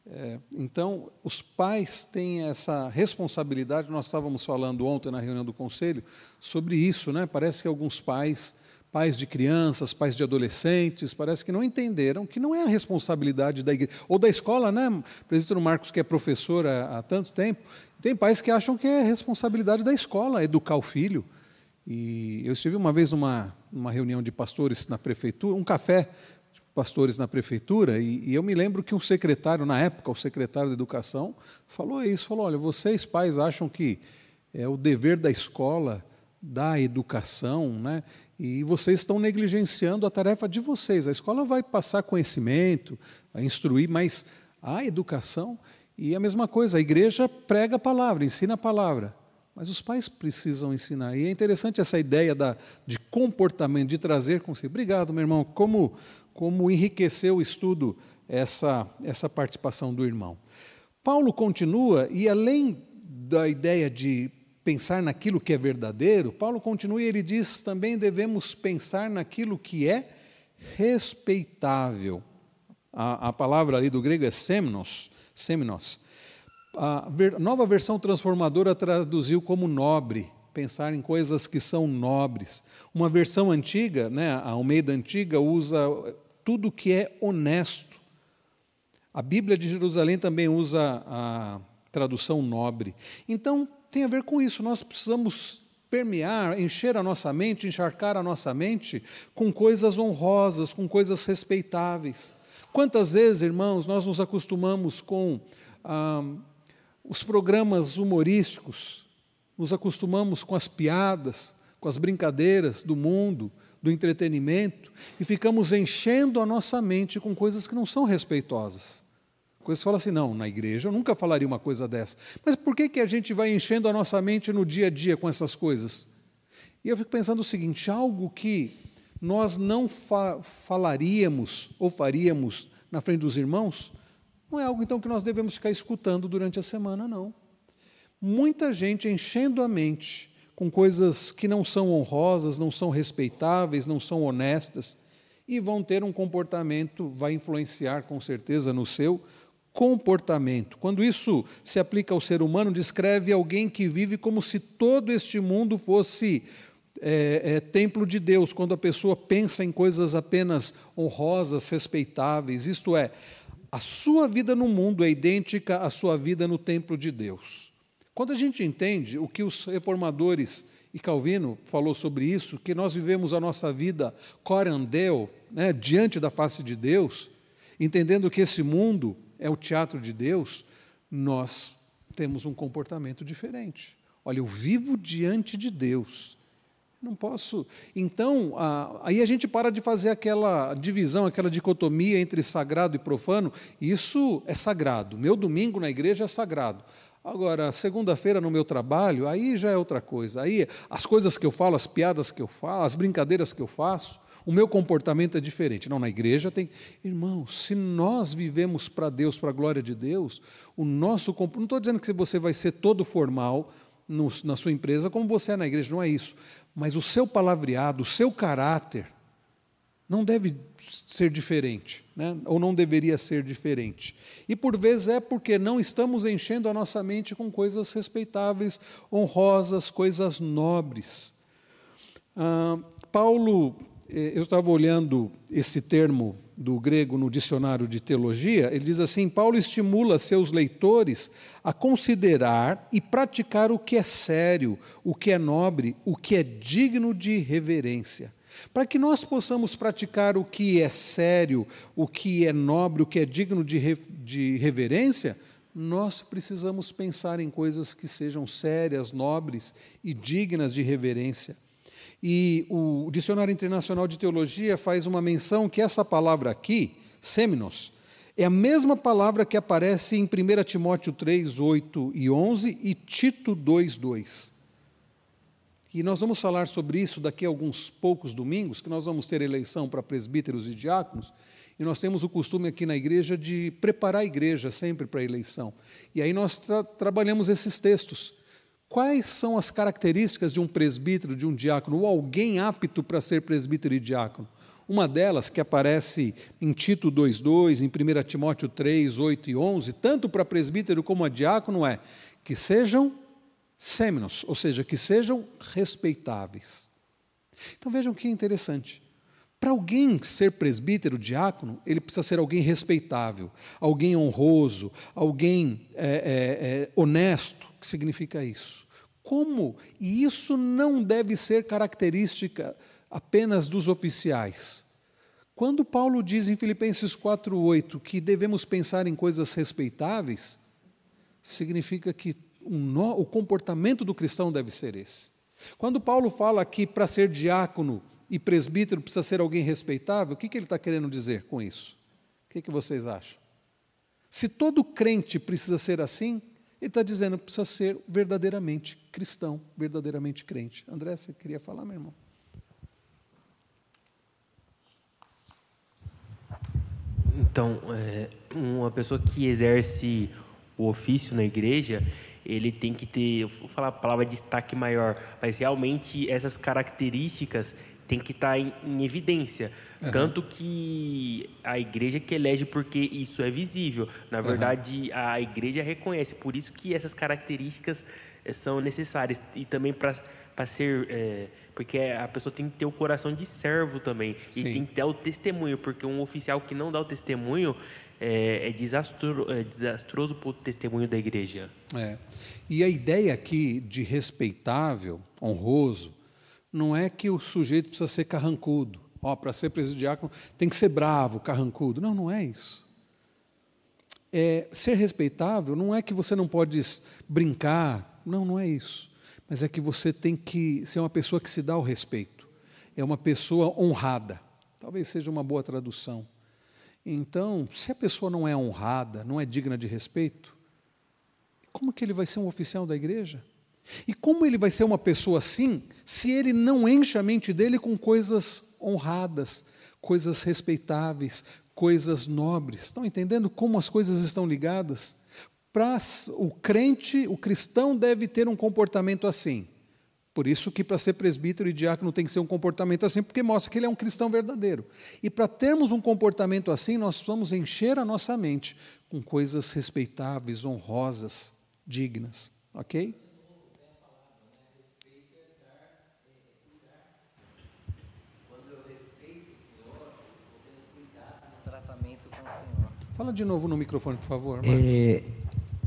é, então, os pais têm essa responsabilidade. Nós estávamos falando ontem na reunião do conselho sobre isso, né? Parece que alguns pais, pais de crianças, pais de adolescentes, parece que não entenderam que não é a responsabilidade da igreja ou da escola, né? O presidente Marcos, que é professor há tanto tempo, tem pais que acham que é responsabilidade da escola educar o filho. E eu estive uma vez numa, numa reunião de pastores na prefeitura, um café pastores na prefeitura, e, e, eu me lembro que um secretário, na época, o secretário de Educação, falou isso: falou, olha, vocês pais acham que é o dever da escola da educação, né? E vocês estão negligenciando a tarefa de vocês. A escola vai passar conhecimento, vai instruir, mas a educação e a mesma coisa, a igreja prega a palavra, ensina a palavra. Mas os pais precisam ensinar. E é interessante essa ideia da, de comportamento, de trazer consigo. Obrigado, meu irmão. Como, como enriqueceu o estudo essa, essa participação do irmão. Paulo continua, e além da ideia de pensar naquilo que é verdadeiro, Paulo continua e ele diz também devemos pensar naquilo que é respeitável. A, a palavra ali do grego é semnos, semnos. A nova versão transformadora traduziu como nobre, pensar em coisas que são nobres. Uma versão antiga, né, a Almeida antiga, usa tudo que é honesto. A Bíblia de Jerusalém também usa a tradução nobre. Então, tem a ver com isso. Nós precisamos permear, encher a nossa mente, encharcar a nossa mente com coisas honrosas, com coisas respeitáveis. Quantas vezes, irmãos, nós nos acostumamos com ah, os programas humorísticos, nos acostumamos com as piadas, com as brincadeiras do mundo, do entretenimento e ficamos enchendo a nossa mente com coisas que não são respeitosas. Coisas que falam assim, não, na igreja eu nunca falaria uma coisa dessa. Mas por que, que a gente vai enchendo a nossa mente no dia a dia com essas coisas? E eu fico pensando o seguinte: algo que nós não fa falaríamos ou faríamos na frente dos irmãos, não é algo então que nós devemos ficar escutando durante a semana, não. Muita gente enchendo a mente com coisas que não são honrosas, não são respeitáveis, não são honestas, e vão ter um comportamento, vai influenciar com certeza no seu comportamento. Quando isso se aplica ao ser humano, descreve alguém que vive como se todo este mundo fosse é, é, templo de Deus, quando a pessoa pensa em coisas apenas honrosas, respeitáveis, isto é, a sua vida no mundo é idêntica à sua vida no templo de Deus. Quando a gente entende o que os reformadores e Calvino falou sobre isso, que nós vivemos a nossa vida corandeu, né, diante da face de Deus, entendendo que esse mundo é o teatro de Deus, nós temos um comportamento diferente. Olha, eu vivo diante de Deus. Não posso. Então, aí a gente para de fazer aquela divisão, aquela dicotomia entre sagrado e profano. Isso é sagrado. Meu domingo na igreja é sagrado. Agora, segunda-feira no meu trabalho, aí já é outra coisa. Aí as coisas que eu falo, as piadas que eu falo, as brincadeiras que eu faço, o meu comportamento é diferente. Não, na igreja tem. Irmãos, se nós vivemos para Deus, para a glória de Deus, o nosso Não estou dizendo que você vai ser todo formal no, na sua empresa como você é na igreja, não é isso. Mas o seu palavreado, o seu caráter, não deve ser diferente, né? ou não deveria ser diferente. E por vezes é porque não estamos enchendo a nossa mente com coisas respeitáveis, honrosas, coisas nobres. Ah, Paulo, eh, eu estava olhando esse termo do grego no dicionário de teologia, ele diz assim: Paulo estimula seus leitores a considerar e praticar o que é sério, o que é nobre, o que é digno de reverência. Para que nós possamos praticar o que é sério, o que é nobre, o que é digno de, re, de reverência, nós precisamos pensar em coisas que sejam sérias, nobres e dignas de reverência. E o Dicionário Internacional de Teologia faz uma menção que essa palavra aqui, seminos, é a mesma palavra que aparece em 1 Timóteo 3, 8 e 11 e Tito 2, 2. E nós vamos falar sobre isso daqui a alguns poucos domingos, que nós vamos ter eleição para presbíteros e diáconos, e nós temos o costume aqui na igreja de preparar a igreja sempre para a eleição. E aí nós tra trabalhamos esses textos. Quais são as características de um presbítero, de um diácono, ou alguém apto para ser presbítero e diácono? Uma delas, que aparece em Tito 2,2, em 1 Timóteo 3, 8 e 11, tanto para presbítero como a diácono, é que sejam sêminos, ou seja, que sejam respeitáveis. Então vejam que interessante. Para alguém ser presbítero, diácono, ele precisa ser alguém respeitável, alguém honroso, alguém é, é, é, honesto. O que significa isso? Como? E isso não deve ser característica apenas dos oficiais. Quando Paulo diz em Filipenses 4:8 que devemos pensar em coisas respeitáveis, significa que o comportamento do cristão deve ser esse. Quando Paulo fala que para ser diácono e presbítero precisa ser alguém respeitável, o que, que ele está querendo dizer com isso? O que, que vocês acham? Se todo crente precisa ser assim, ele está dizendo que precisa ser verdadeiramente cristão, verdadeiramente crente. André, você queria falar, meu irmão? Então, é, uma pessoa que exerce o ofício na igreja, ele tem que ter, vou falar a palavra destaque maior, mas realmente essas características têm que estar em, em evidência. Uhum. Tanto que a igreja que elege porque isso é visível. Na verdade, uhum. a igreja reconhece, por isso que essas características eh, são necessárias. E também para para ser. É, porque a pessoa tem que ter o coração de servo também. Sim. E tem que ter o testemunho, porque um oficial que não dá o testemunho é, é, desastro, é desastroso para o testemunho da igreja. É. E a ideia aqui de respeitável, honroso, não é que o sujeito precisa ser carrancudo. Ó, para ser presidiácono tem que ser bravo, carrancudo. Não, não é isso. É, ser respeitável não é que você não pode brincar. Não, não é isso mas é que você tem que ser uma pessoa que se dá o respeito, é uma pessoa honrada. Talvez seja uma boa tradução. Então, se a pessoa não é honrada, não é digna de respeito, como que ele vai ser um oficial da igreja? E como ele vai ser uma pessoa assim, se ele não enche a mente dele com coisas honradas, coisas respeitáveis, coisas nobres? Estão entendendo como as coisas estão ligadas? para o crente, o cristão deve ter um comportamento assim. Por isso que para ser presbítero e diácono tem que ser um comportamento assim, porque mostra que ele é um cristão verdadeiro. E para termos um comportamento assim, nós vamos encher a nossa mente com coisas respeitáveis, honrosas, dignas. Ok? Fala de novo no microfone, por favor. É,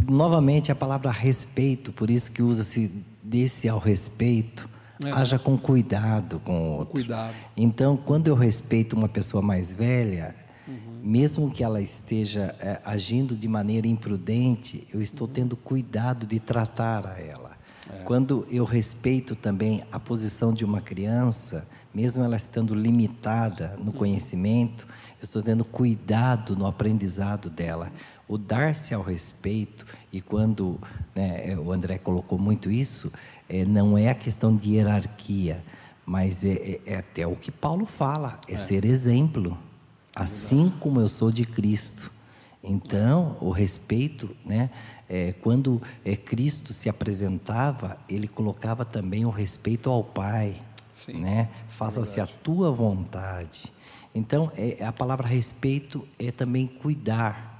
novamente a palavra respeito, por isso que usa-se desse ao respeito, é. haja com cuidado com o outro. Cuidado. Então, quando eu respeito uma pessoa mais velha, uhum. mesmo que ela esteja é, agindo de maneira imprudente, eu estou uhum. tendo cuidado de tratar a ela. É. Quando eu respeito também a posição de uma criança, mesmo ela estando limitada no uhum. conhecimento, estou tendo cuidado no aprendizado dela o dar-se ao respeito, e quando né, o André colocou muito isso, é, não é a questão de hierarquia, mas é, é, é até o que Paulo fala, é, é. ser exemplo, assim como eu sou de Cristo. Então, o respeito, né, é, quando é, Cristo se apresentava, ele colocava também o respeito ao Pai, Sim, né? Faça-se a tua vontade. Então, é, a palavra respeito é também cuidar,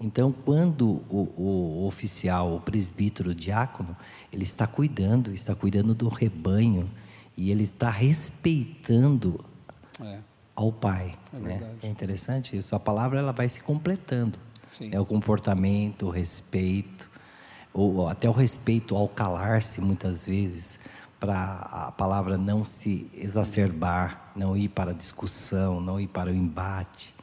então, quando o, o, oficial, o presbítero, o diácono, ele está cuidando, está cuidando do rebanho e ele está respeitando é. ao pai. É, né? é, interessante isso. A palavra ela vai se completando. Sim. É o comportamento, o respeito, ou até o respeito ao calar-se muitas vezes para a palavra não se exacerbar, não ir para a discussão, não ir para o embate.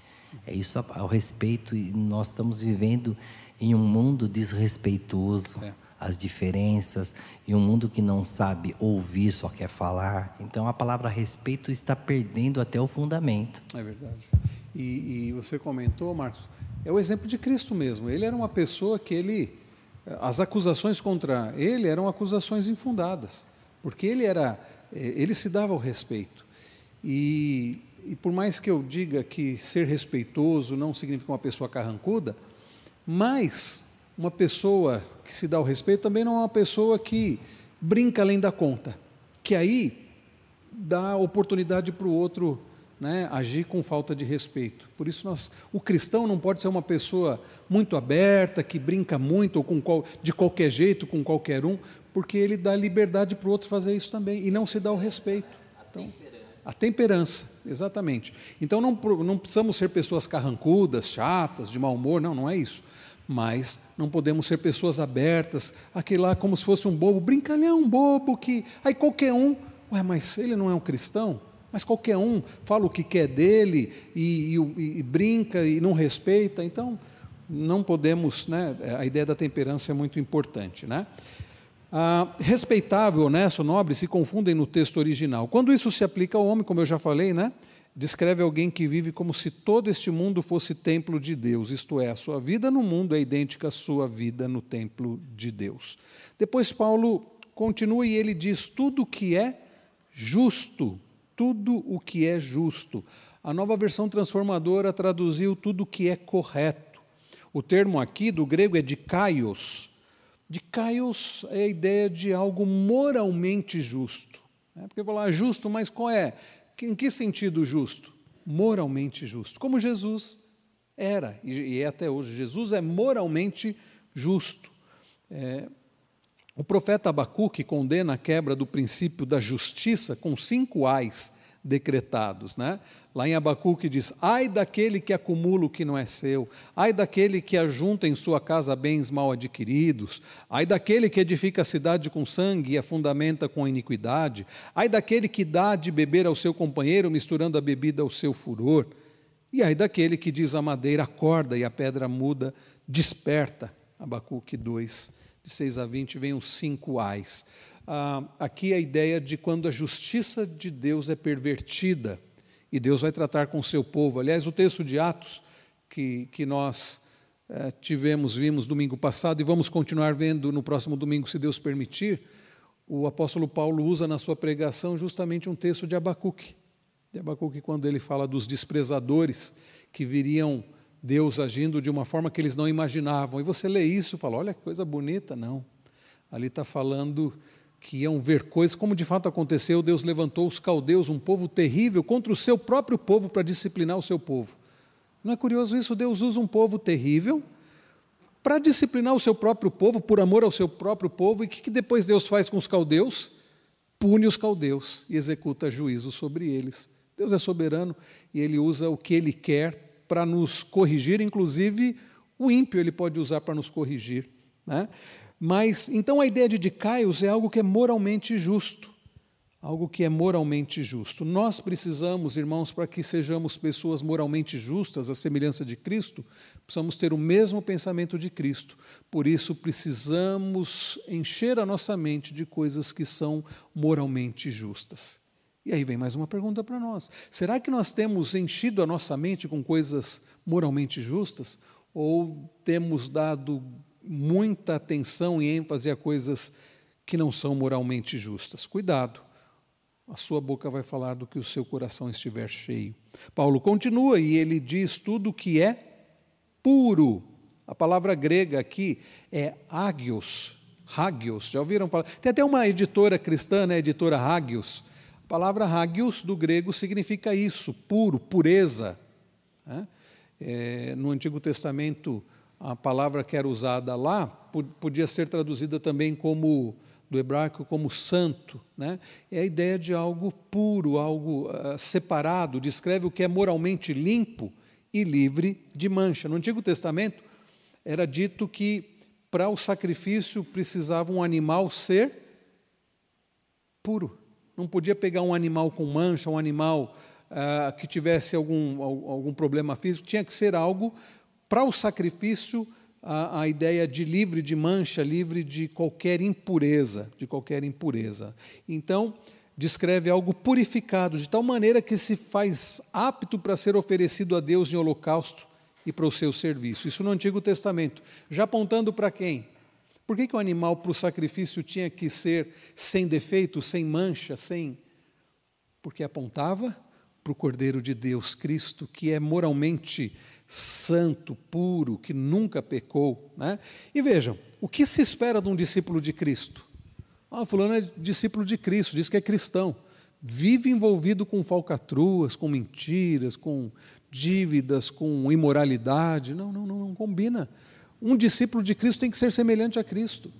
É isso ao respeito, e nós estamos vivendo em um mundo desrespeitoso. É as diferenças, e um mundo que não sabe ouvir, só quer falar. Então a palavra respeito está perdendo até o fundamento. É verdade. E, e você comentou, Marcos, é o exemplo de Cristo mesmo. Ele era uma pessoa que ele. As acusações contra ele eram acusações infundadas, porque ele era. Ele se dava o respeito. E, e por mais que eu diga que ser respeitoso não significa uma pessoa carrancuda, mas uma pessoa que se dá o respeito também não é uma pessoa que brinca além da conta, que aí dá oportunidade para o outro né, agir com falta de respeito. Por isso, nós, o cristão não pode ser uma pessoa muito aberta, que brinca muito ou com qual, de qualquer jeito com qualquer um, porque ele dá liberdade para o outro fazer isso também e não se dá o respeito. Então, a temperança, exatamente. Então não, não precisamos ser pessoas carrancudas, chatas, de mau humor, não, não é isso. Mas não podemos ser pessoas abertas, aquele lá como se fosse um bobo, brincalhão, um bobo que. Aí qualquer um, ué, mas ele não é um cristão? Mas qualquer um fala o que quer dele e, e, e brinca e não respeita, então não podemos, né? A ideia da temperança é muito importante, né? Ah, respeitável, honesto, nobre se confundem no texto original. Quando isso se aplica ao homem, como eu já falei, né? descreve alguém que vive como se todo este mundo fosse templo de Deus, isto é, a sua vida no mundo é idêntica à sua vida no templo de Deus. Depois Paulo continua e ele diz: tudo o que é justo, tudo o que é justo. A nova versão transformadora traduziu tudo o que é correto. O termo aqui do grego é de kaios. De kaios é a ideia de algo moralmente justo. É porque falar justo, mas qual é? Em que sentido justo? Moralmente justo. Como Jesus era e é até hoje. Jesus é moralmente justo. É, o profeta Abacuque condena a quebra do princípio da justiça com cinco ais decretados. Né? Lá em Abacuque diz: Ai daquele que acumula o que não é seu, ai daquele que ajunta em sua casa bens mal adquiridos, ai daquele que edifica a cidade com sangue e a fundamenta com iniquidade, ai daquele que dá de beber ao seu companheiro, misturando a bebida ao seu furor, e ai daquele que diz a madeira acorda e a pedra muda, desperta. Abacuque 2, de 6 a 20, vem os cinco ais. Ah, aqui a ideia de quando a justiça de Deus é pervertida e Deus vai tratar com o seu povo. Aliás, o texto de Atos que, que nós eh, tivemos, vimos domingo passado e vamos continuar vendo no próximo domingo, se Deus permitir, o apóstolo Paulo usa na sua pregação justamente um texto de Abacuque. De Abacuque, quando ele fala dos desprezadores que viriam Deus agindo de uma forma que eles não imaginavam. E você lê isso e fala: olha que coisa bonita. Não. Ali está falando que iam ver coisas, como de fato aconteceu, Deus levantou os caldeus, um povo terrível, contra o seu próprio povo para disciplinar o seu povo. Não é curioso isso? Deus usa um povo terrível para disciplinar o seu próprio povo, por amor ao seu próprio povo, e o que, que depois Deus faz com os caldeus? Pune os caldeus e executa juízo sobre eles. Deus é soberano e ele usa o que ele quer para nos corrigir, inclusive o ímpio ele pode usar para nos corrigir. Né? Mas, então, a ideia de Dicaios é algo que é moralmente justo. Algo que é moralmente justo. Nós precisamos, irmãos, para que sejamos pessoas moralmente justas, à semelhança de Cristo, precisamos ter o mesmo pensamento de Cristo. Por isso, precisamos encher a nossa mente de coisas que são moralmente justas. E aí vem mais uma pergunta para nós: será que nós temos enchido a nossa mente com coisas moralmente justas? Ou temos dado muita atenção e ênfase a coisas que não são moralmente justas. Cuidado, a sua boca vai falar do que o seu coração estiver cheio. Paulo continua e ele diz tudo que é puro. A palavra grega aqui é agios, hagios. Já ouviram falar? Tem até uma editora cristã, né, editora Hagios. A palavra hagios do grego significa isso, puro, pureza. Né? É, no Antigo Testamento, a palavra que era usada lá podia ser traduzida também como do hebraico como santo, né? É a ideia de algo puro, algo uh, separado, descreve o que é moralmente limpo e livre de mancha. No Antigo Testamento era dito que para o sacrifício precisava um animal ser puro, Não podia pegar um animal com mancha, um animal ah, que tivesse algum, algum problema físico, tinha que ser algo para o sacrifício, a, a ideia de livre de mancha, livre de qualquer impureza, de qualquer impureza. Então, descreve algo purificado, de tal maneira que se faz apto para ser oferecido a Deus em holocausto e para o seu serviço. Isso no Antigo Testamento. Já apontando para quem? Por que, que o animal para o sacrifício tinha que ser sem defeito, sem mancha, sem. Porque apontava para o Cordeiro de Deus, Cristo, que é moralmente santo, puro, que nunca pecou. Né? E vejam, o que se espera de um discípulo de Cristo? Ah, fulano é discípulo de Cristo, diz que é cristão. Vive envolvido com falcatruas, com mentiras, com dívidas, com imoralidade. Não, não, não, não combina. Um discípulo de Cristo tem que ser semelhante a Cristo.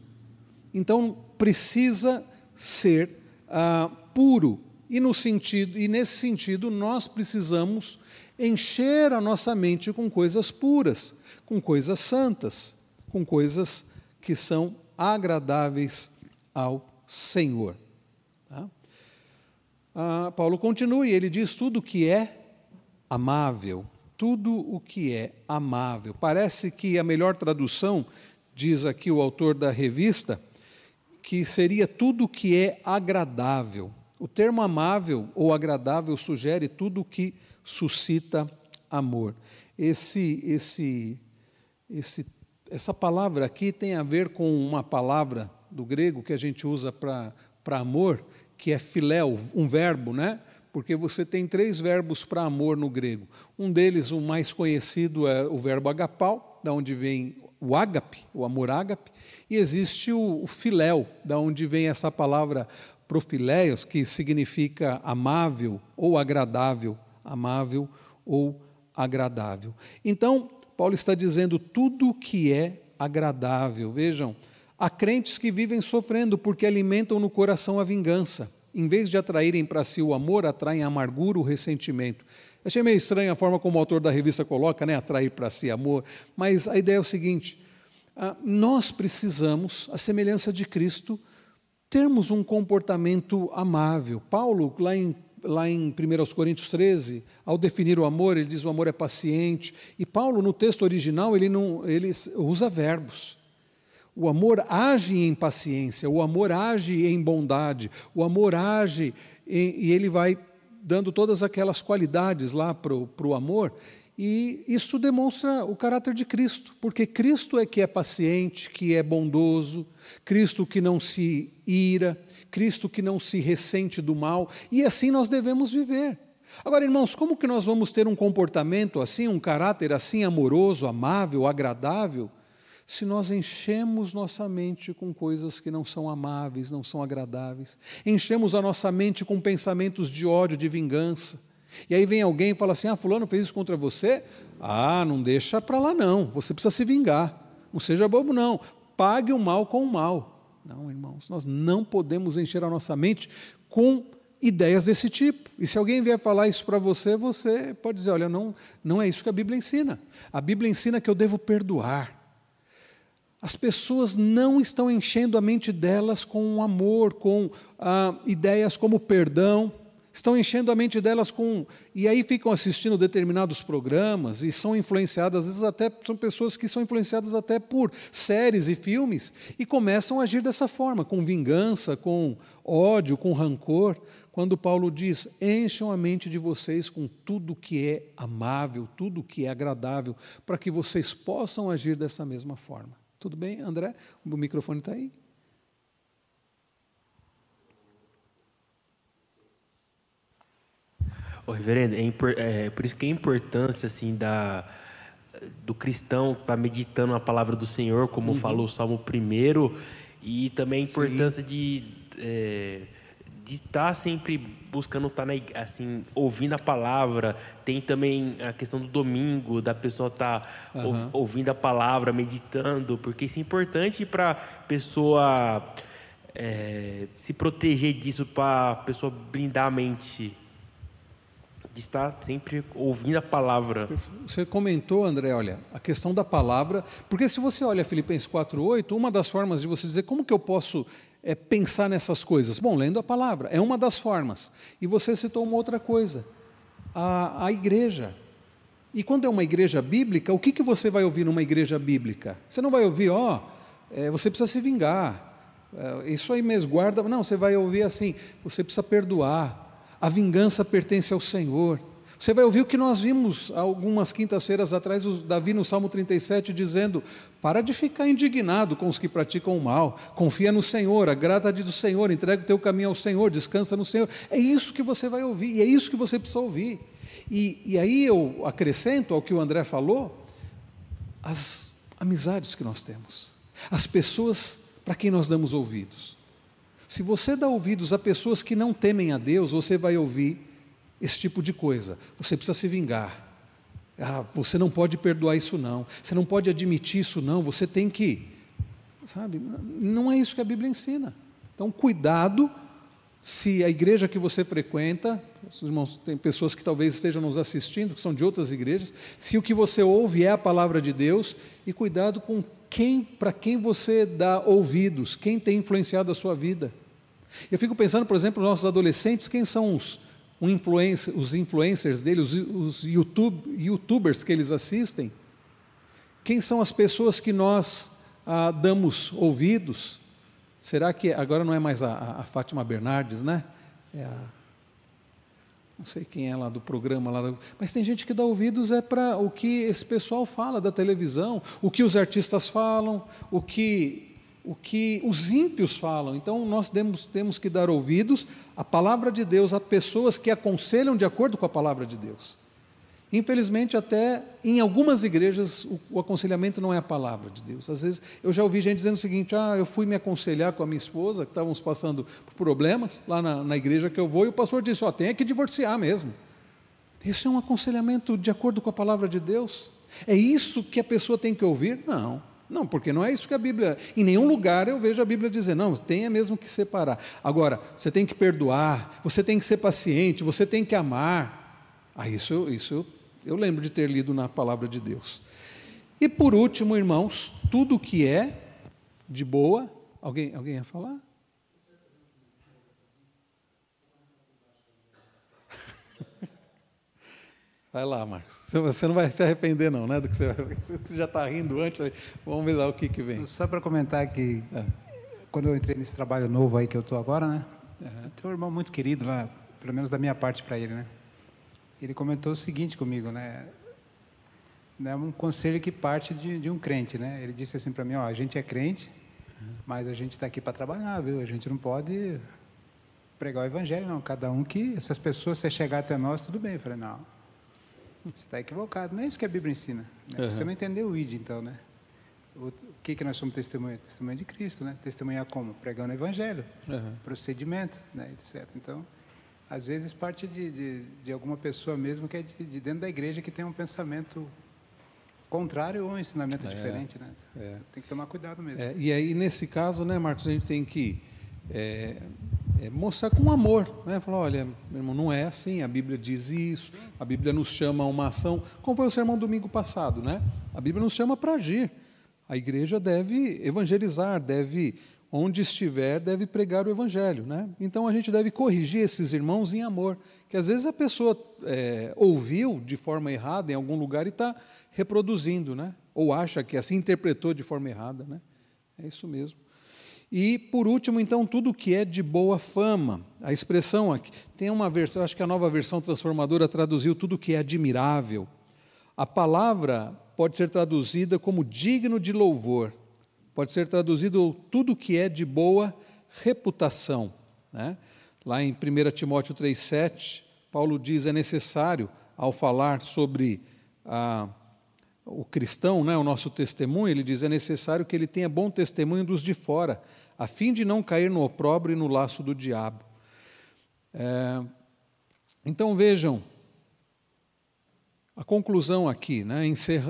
Então precisa ser ah, puro. E, no sentido, e nesse sentido, nós precisamos encher a nossa mente com coisas puras, com coisas santas, com coisas que são agradáveis ao Senhor. Tá? Ah, Paulo continua e ele diz: tudo que é amável, tudo o que é amável. Parece que a melhor tradução, diz aqui o autor da revista, que seria tudo o que é agradável. O termo amável ou agradável sugere tudo o que suscita amor. Esse, esse, esse, essa palavra aqui tem a ver com uma palavra do grego que a gente usa para amor, que é filéu, um verbo, né? Porque você tem três verbos para amor no grego. Um deles, o mais conhecido, é o verbo agapau, da onde vem o ágape, o amor ágape, e existe o, o filéu, da onde vem essa palavra profiléios, que significa amável ou agradável, amável ou agradável. Então, Paulo está dizendo tudo que é agradável. Vejam, há crentes que vivem sofrendo porque alimentam no coração a vingança. Em vez de atraírem para si o amor, atraem a amargura, o ressentimento. Achei meio estranha a forma como o autor da revista coloca, né? Atrair para si amor. Mas a ideia é o seguinte: ah, nós precisamos, a semelhança de Cristo, termos um comportamento amável. Paulo, lá em lá em 1 Coríntios 13, ao definir o amor, ele diz o amor é paciente. E Paulo, no texto original, ele, não, ele usa verbos. O amor age em paciência, o amor age em bondade, o amor age em, e ele vai dando todas aquelas qualidades lá para o amor. E isso demonstra o caráter de Cristo, porque Cristo é que é paciente, que é bondoso, Cristo que não se ira, Cristo que não se ressente do mal, e assim nós devemos viver. Agora, irmãos, como que nós vamos ter um comportamento assim, um caráter assim amoroso, amável, agradável, se nós enchemos nossa mente com coisas que não são amáveis, não são agradáveis, enchemos a nossa mente com pensamentos de ódio, de vingança. E aí vem alguém e fala assim: Ah, Fulano fez isso contra você? Ah, não deixa para lá não, você precisa se vingar. Não seja bobo, não. Pague o mal com o mal. Não, irmãos, nós não podemos encher a nossa mente com ideias desse tipo. E se alguém vier falar isso para você, você pode dizer: olha, não, não é isso que a Bíblia ensina. A Bíblia ensina que eu devo perdoar. As pessoas não estão enchendo a mente delas com amor, com ah, ideias como perdão, estão enchendo a mente delas com. E aí ficam assistindo determinados programas e são influenciadas, às vezes até são pessoas que são influenciadas até por séries e filmes e começam a agir dessa forma, com vingança, com ódio, com rancor. Quando Paulo diz: encham a mente de vocês com tudo que é amável, tudo que é agradável, para que vocês possam agir dessa mesma forma. Tudo bem, André? O microfone está aí. Ô, reverendo, é, é, por isso que a importância assim da do cristão estar tá meditando a palavra do Senhor, como uhum. falou o Salmo primeiro, e também a importância Sim. de é, de estar tá sempre buscando estar tá na, assim ouvindo a palavra tem também a questão do domingo da pessoa estar tá uhum. ouvindo a palavra meditando porque isso é importante para pessoa é, se proteger disso para pessoa blindar a mente de estar sempre ouvindo a palavra. Você comentou, André, olha, a questão da palavra, porque se você olha Filipenses 4:8, uma das formas de você dizer como que eu posso é, pensar nessas coisas? Bom, lendo a palavra, é uma das formas. E você citou uma outra coisa, a, a igreja. E quando é uma igreja bíblica, o que, que você vai ouvir numa igreja bíblica? Você não vai ouvir, ó, oh, é, você precisa se vingar, é, isso aí mesmo, guarda. Não, você vai ouvir assim, você precisa perdoar, a vingança pertence ao Senhor. Você vai ouvir o que nós vimos algumas quintas-feiras atrás, o Davi no Salmo 37 dizendo: Para de ficar indignado com os que praticam o mal, confia no Senhor, agrada-te do Senhor, entrega o teu caminho ao Senhor, descansa no Senhor. É isso que você vai ouvir, e é isso que você precisa ouvir. E, e aí eu acrescento ao que o André falou, as amizades que nós temos, as pessoas para quem nós damos ouvidos. Se você dá ouvidos a pessoas que não temem a Deus, você vai ouvir esse tipo de coisa. Você precisa se vingar. Ah, você não pode perdoar isso não. Você não pode admitir isso não. Você tem que, sabe? Não é isso que a Bíblia ensina. Então, cuidado se a igreja que você frequenta, irmãos, tem pessoas que talvez estejam nos assistindo, que são de outras igrejas, se o que você ouve é a palavra de Deus, e cuidado com quem, para quem você dá ouvidos, quem tem influenciado a sua vida. Eu fico pensando, por exemplo, nos nossos adolescentes, quem são os, um influencer, os influencers dele, os, os YouTube, youtubers que eles assistem, quem são as pessoas que nós ah, damos ouvidos? Será que agora não é mais a, a Fátima Bernardes, né? É a, não sei quem é lá do programa lá, mas tem gente que dá ouvidos é para o que esse pessoal fala da televisão, o que os artistas falam, o que o que os ímpios falam. Então, nós temos, temos que dar ouvidos à palavra de Deus, a pessoas que aconselham de acordo com a palavra de Deus. Infelizmente, até em algumas igrejas, o, o, aconselhamento não é a palavra de Deus. Às vezes, eu já ouvi gente dizendo o seguinte: ah, eu fui me aconselhar com a minha esposa, que estávamos passando por problemas lá na, na igreja que eu vou, e o pastor disse: ó, oh, tem que divorciar mesmo. Isso é um aconselhamento de acordo com a palavra de Deus? É isso que a pessoa tem que ouvir? Não. Não, porque não é isso que a Bíblia. Em nenhum lugar eu vejo a Bíblia dizer, não, tenha mesmo que separar. Agora, você tem que perdoar, você tem que ser paciente, você tem que amar. Ah, isso, isso eu, lembro de ter lido na palavra de Deus. E por último, irmãos, tudo que é de boa. Alguém, alguém ia falar? <laughs> Vai lá, Marcos. Você não vai se arrepender, não, né? Do que você, você já está rindo antes. Vamos ver lá o que, que vem. Só para comentar que, é. quando eu entrei nesse trabalho novo aí que eu estou agora, né? Uhum. Tem um irmão muito querido lá, pelo menos da minha parte para ele, né? Ele comentou o seguinte comigo, né? É um conselho que parte de, de um crente, né? Ele disse assim para mim: ó, a gente é crente, mas a gente está aqui para trabalhar, viu? A gente não pode pregar o evangelho, não. Cada um que, essas pessoas, se chegar até nós, tudo bem. Eu falei: não você está equivocado. Não é isso que a Bíblia ensina. Né? Uhum. Você não entendeu o ID, então, né? O, que, que nós somos testemunha? Testemunha de Cristo, né? Testemunhar como? Pregando o Evangelho, uhum. procedimento, né? etc. Então, às vezes parte de, de, de alguma pessoa mesmo que é de, de, dentro da igreja que tem um pensamento contrário ou um ensinamento é, diferente, né? É. Tem que tomar cuidado mesmo. É, e aí, nesse caso, né, Marcos, a gente tem que é, é, mostrar com amor, né? Falar, olha, meu irmão, não é assim, a Bíblia diz isso, a Bíblia nos chama a uma ação, como foi o sermão domingo passado, né? A Bíblia nos chama para agir. A igreja deve evangelizar, deve, onde estiver, deve pregar o evangelho, né? Então a gente deve corrigir esses irmãos em amor, que às vezes a pessoa é, ouviu de forma errada em algum lugar e está reproduzindo, né? Ou acha que assim interpretou de forma errada, né? É isso mesmo. E, por último, então, tudo que é de boa fama. A expressão aqui, tem uma versão, acho que a nova versão transformadora traduziu tudo que é admirável. A palavra pode ser traduzida como digno de louvor, pode ser traduzido tudo que é de boa reputação. Né? Lá em 1 Timóteo 3,7, Paulo diz: é necessário, ao falar sobre a o cristão, né, o nosso testemunho, ele diz: é necessário que ele tenha bom testemunho dos de fora, a fim de não cair no opróbrio e no laço do diabo. É, então vejam, a conclusão aqui, né,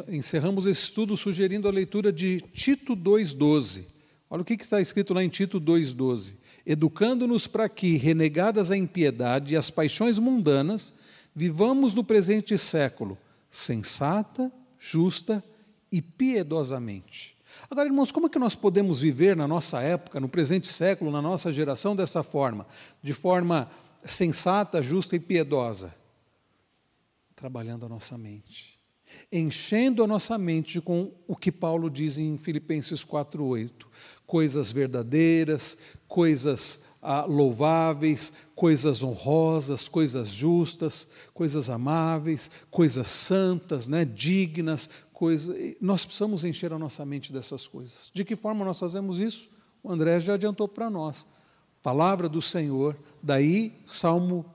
encerramos esse estudo sugerindo a leitura de Tito 2,12. Olha o que está escrito lá em Tito 2,12. Educando-nos para que, renegadas a impiedade e as paixões mundanas, vivamos no presente século, sensata, justa e piedosamente. Agora, irmãos, como é que nós podemos viver na nossa época, no presente século, na nossa geração dessa forma? De forma sensata, justa e piedosa? Trabalhando a nossa mente. Enchendo a nossa mente com o que Paulo diz em Filipenses 4,8: coisas verdadeiras, coisas ah, louváveis, coisas honrosas, coisas justas, coisas amáveis, coisas santas, né, dignas, coisa, nós precisamos encher a nossa mente dessas coisas. De que forma nós fazemos isso? O André já adiantou para nós. Palavra do Senhor, daí Salmo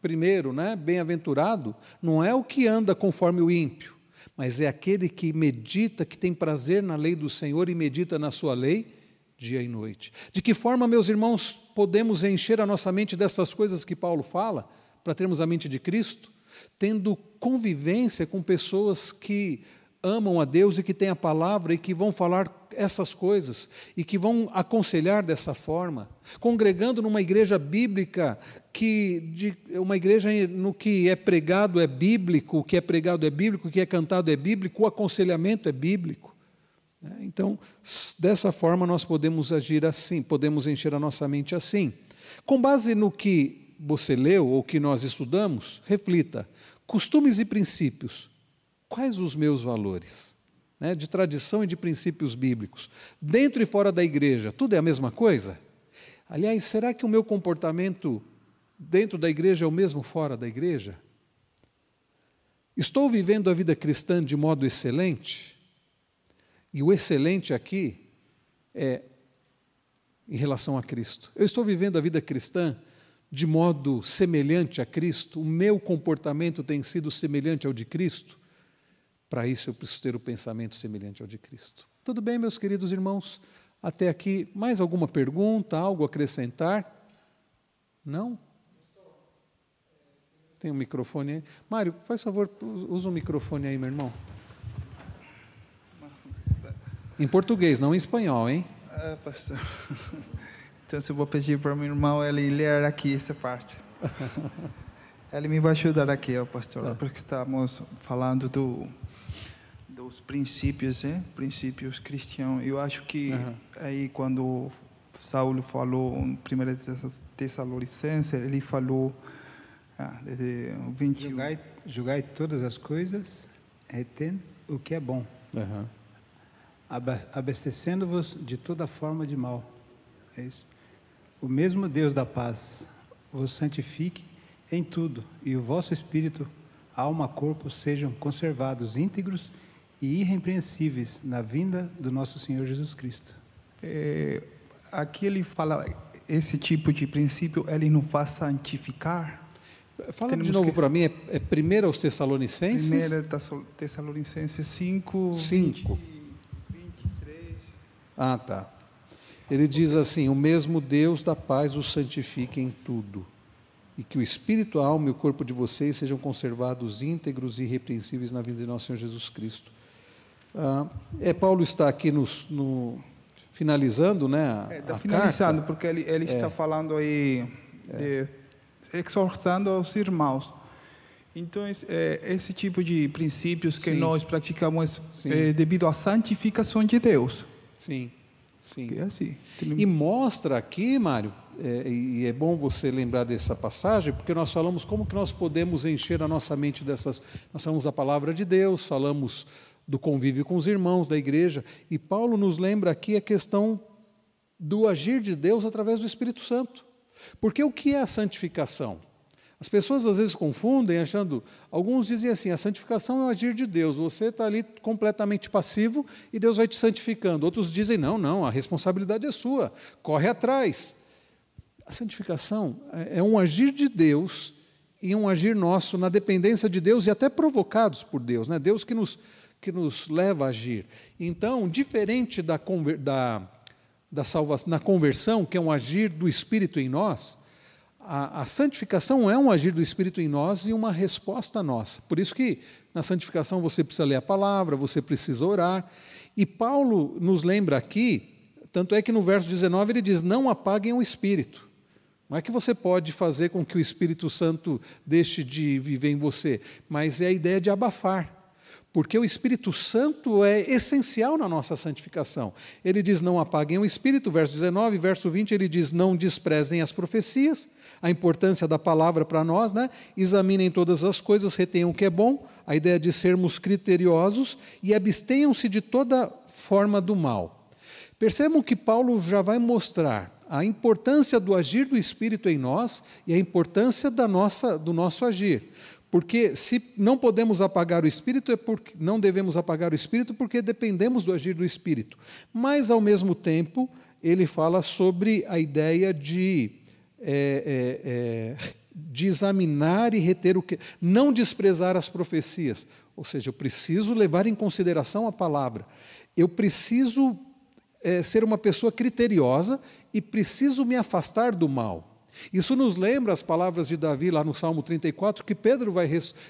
primeiro, né? Bem-aventurado, não é o que anda conforme o ímpio, mas é aquele que medita, que tem prazer na lei do Senhor e medita na sua lei dia e noite. De que forma, meus irmãos, podemos encher a nossa mente dessas coisas que Paulo fala, para termos a mente de Cristo? Tendo convivência com pessoas que amam a Deus e que têm a palavra e que vão falar essas coisas e que vão aconselhar dessa forma, congregando numa igreja bíblica que de, uma igreja no que é pregado é bíblico, o que é pregado é bíblico, o que é cantado é bíblico, o aconselhamento é bíblico. Né? Então, dessa forma nós podemos agir assim, podemos encher a nossa mente assim. Com base no que você leu ou que nós estudamos, reflita: costumes e princípios quais os meus valores? Né, de tradição e de princípios bíblicos, dentro e fora da igreja, tudo é a mesma coisa? Aliás, será que o meu comportamento dentro da igreja é o mesmo fora da igreja? Estou vivendo a vida cristã de modo excelente? E o excelente aqui é em relação a Cristo. Eu estou vivendo a vida cristã de modo semelhante a Cristo? O meu comportamento tem sido semelhante ao de Cristo? Para isso eu preciso ter o pensamento semelhante ao de Cristo. Tudo bem, meus queridos irmãos? Até aqui, mais alguma pergunta, algo a acrescentar? Não? Tem um microfone aí. Mário, faz favor, usa o um microfone aí, meu irmão. Em português, não em espanhol, hein? Ah, pastor. <laughs> Então, eu vou pedir para meu irmão ele ler aqui essa parte. <laughs> ele me vai ajudar aqui, pastor, ah. porque estamos falando do os princípios, né? princípios cristãos. Eu acho que uhum. aí quando Saulo falou em 1 Tessalonicenses, ele falou ah, desde 21. Julgai, julgai todas as coisas, retendo o que é bom, uhum. abastecendo-vos de toda forma de mal. É isso. O mesmo Deus da paz vos santifique em tudo, e o vosso espírito, alma, corpo sejam conservados íntegros e irrepreensíveis na vinda do nosso Senhor Jesus Cristo. É, aqui ele fala esse tipo de princípio ele não faz santificar. Fala Temos de novo que... para mim, é, é primeiro aos Tessalonicenses? Primeira Tessalonicenses 5, 5. 23. Ah, tá. Ele diz assim: O mesmo Deus da paz os santifique em tudo, e que o espírito, a alma e o corpo de vocês sejam conservados íntegros e irrepreensíveis na vida de nosso Senhor Jesus Cristo. Ah, é, Paulo está aqui no, no finalizando, né? A, é, tá finalizando, carta. porque ele, ele é. está falando aí, é. exortando aos irmãos. Então, é, esse tipo de princípios que Sim. nós praticamos é devido à santificação de Deus. Sim, sim. É assim. E mostra aqui, Mário, é, e é bom você lembrar dessa passagem, porque nós falamos como que nós podemos encher a nossa mente dessas. Nós falamos a palavra de Deus, falamos do convívio com os irmãos da igreja. E Paulo nos lembra aqui a questão do agir de Deus através do Espírito Santo. Porque o que é a santificação? As pessoas às vezes confundem, achando. Alguns dizem assim: a santificação é o agir de Deus, você está ali completamente passivo e Deus vai te santificando. Outros dizem: não, não, a responsabilidade é sua, corre atrás. A santificação é, é um agir de Deus e um agir nosso na dependência de Deus e até provocados por Deus, né? Deus que nos que nos leva a agir. Então, diferente da, da, da salvação, na conversão, que é um agir do Espírito em nós, a, a, santificação é um agir do Espírito em nós e uma resposta nossa. Por isso que na santificação você precisa ler a palavra, você precisa orar. E Paulo nos lembra aqui, tanto é que no verso 19 ele diz: Não apaguem o Espírito. Não é que você pode fazer com que o Espírito Santo deixe de viver em você, mas é a ideia de abafar. Porque o Espírito Santo é essencial na nossa santificação. Ele diz: não apaguem o Espírito, verso 19, verso 20, ele diz: não desprezem as profecias, a importância da palavra para nós, né? examinem todas as coisas, retenham o que é bom, a ideia de sermos criteriosos e abstenham-se de toda forma do mal. Percebam que Paulo já vai mostrar a importância do agir do Espírito em nós e a importância da nossa, do nosso agir. Porque se não podemos apagar o espírito, é porque não devemos apagar o espírito porque dependemos do agir do espírito. Mas, ao mesmo tempo, ele fala sobre a ideia de, é, é, é, de examinar e reter o que. Não desprezar as profecias. Ou seja, eu preciso levar em consideração a palavra. Eu preciso é, ser uma pessoa criteriosa e preciso me afastar do mal. Isso nos lembra as palavras de Davi lá no Salmo 34, que Pedro vai,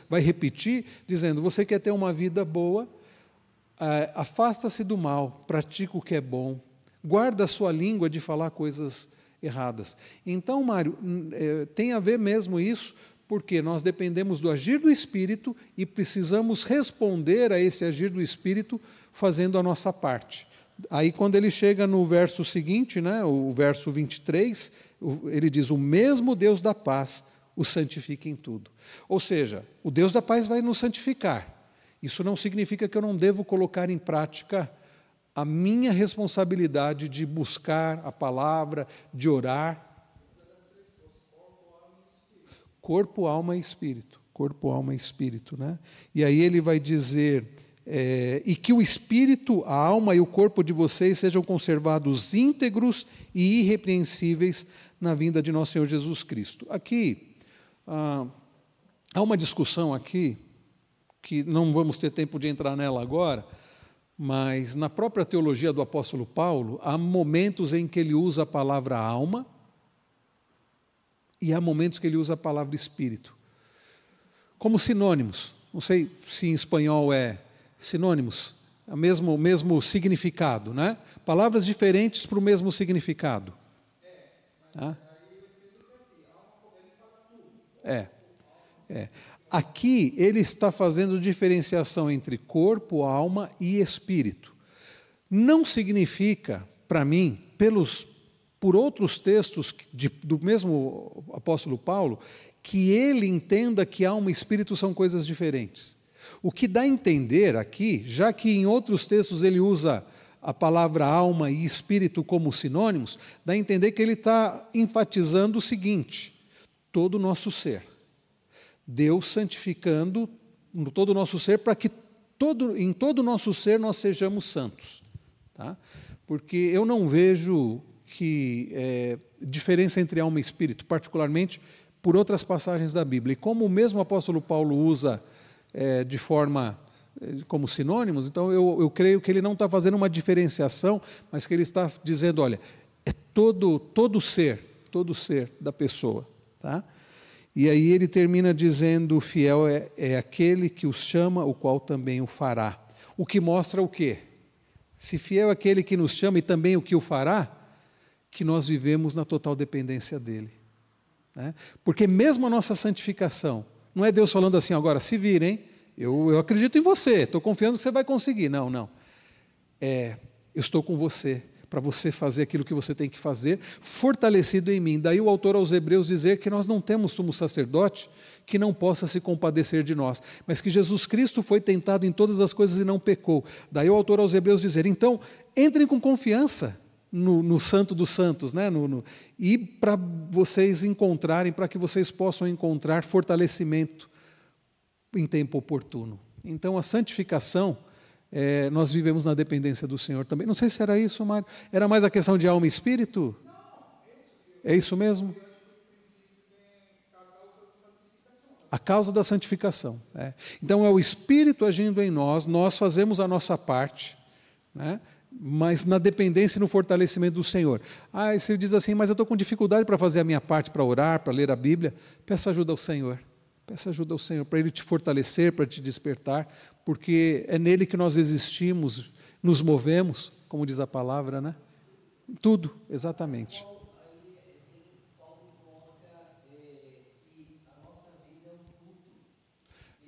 vai repetir, dizendo: Você quer ter uma vida boa? É, afasta-se do mal, pratica o que é bom, guarda a sua língua de falar coisas erradas. Então, Mário, é, tem a ver mesmo isso, porque nós dependemos do agir do Espírito e precisamos responder a esse agir do Espírito fazendo a nossa parte. Aí, quando ele chega no verso seguinte, né, o verso 23, ele diz: O mesmo Deus da paz o santifique em tudo. Ou seja, o Deus da paz vai nos santificar. Isso não significa que eu não devo colocar em prática a minha responsabilidade de buscar a palavra, de orar. Corpo, alma e espírito. Corpo, alma e espírito. Né? E aí ele vai dizer é, e que o espírito, a alma e o corpo de vocês sejam conservados íntegros e irrepreensíveis na vinda de nosso Senhor Jesus Cristo. Aqui, ah, há uma discussão aqui, que não vamos ter tempo de entrar nela agora, mas na própria teologia do apóstolo Paulo, há momentos em que ele usa a palavra alma e há momentos que ele usa a palavra espírito. Como sinônimos. Não sei se em espanhol é sinônimos, o mesmo, mesmo significado, né? Palavras diferentes para o mesmo significado. É, é. Aqui ele está fazendo diferenciação entre corpo, alma e espírito. Não significa, para mim, pelos por outros textos de, do mesmo apóstolo Paulo, que ele entenda que alma e espírito são coisas diferentes. O que dá a entender aqui, já que em outros textos ele usa a palavra alma e espírito como sinônimos, dá a entender que ele está enfatizando o seguinte: todo o nosso ser. Deus santificando todo o nosso ser para que todo, em todo o nosso ser nós sejamos santos. Tá? Porque eu não vejo que é, diferença entre alma e espírito, particularmente por outras passagens da Bíblia. E como o mesmo apóstolo Paulo usa é, de forma como sinônimos, então eu, eu creio que ele não está fazendo uma diferenciação, mas que ele está dizendo, olha, é todo todo ser, todo ser da pessoa, tá? E aí ele termina dizendo, fiel é, é aquele que os chama, o qual também o fará. O que mostra o quê? Se fiel é aquele que nos chama e também o que o fará, que nós vivemos na total dependência dele. Né? Porque mesmo a nossa santificação, não é Deus falando assim, agora se virem, eu, eu acredito em você, estou confiando que você vai conseguir. Não, não. É, eu estou com você, para você fazer aquilo que você tem que fazer, fortalecido em mim. Daí o autor aos Hebreus dizer que nós não temos sumo sacerdote que não possa se compadecer de nós, mas que Jesus Cristo foi tentado em todas as coisas e não pecou. Daí o autor aos Hebreus dizer: então, entrem com confiança no, no Santo dos Santos, né? No, no, e para vocês encontrarem, para que vocês possam encontrar fortalecimento em tempo oportuno. Então, a santificação, é, nós vivemos na dependência do Senhor também. Não sei se era isso, Mário. Era mais a questão de alma e espírito? É isso mesmo? A causa da santificação. É. Então, é o Espírito agindo em nós, nós fazemos a nossa parte. Né? mas na dependência e no fortalecimento do Senhor. Ah, e se diz assim, mas eu estou com dificuldade para fazer a minha parte, para orar, para ler a Bíblia, peça ajuda ao Senhor. Peça ajuda ao Senhor, para Ele te fortalecer, para te despertar, porque é nele que nós existimos, nos movemos, como diz a palavra, né? Tudo, exatamente.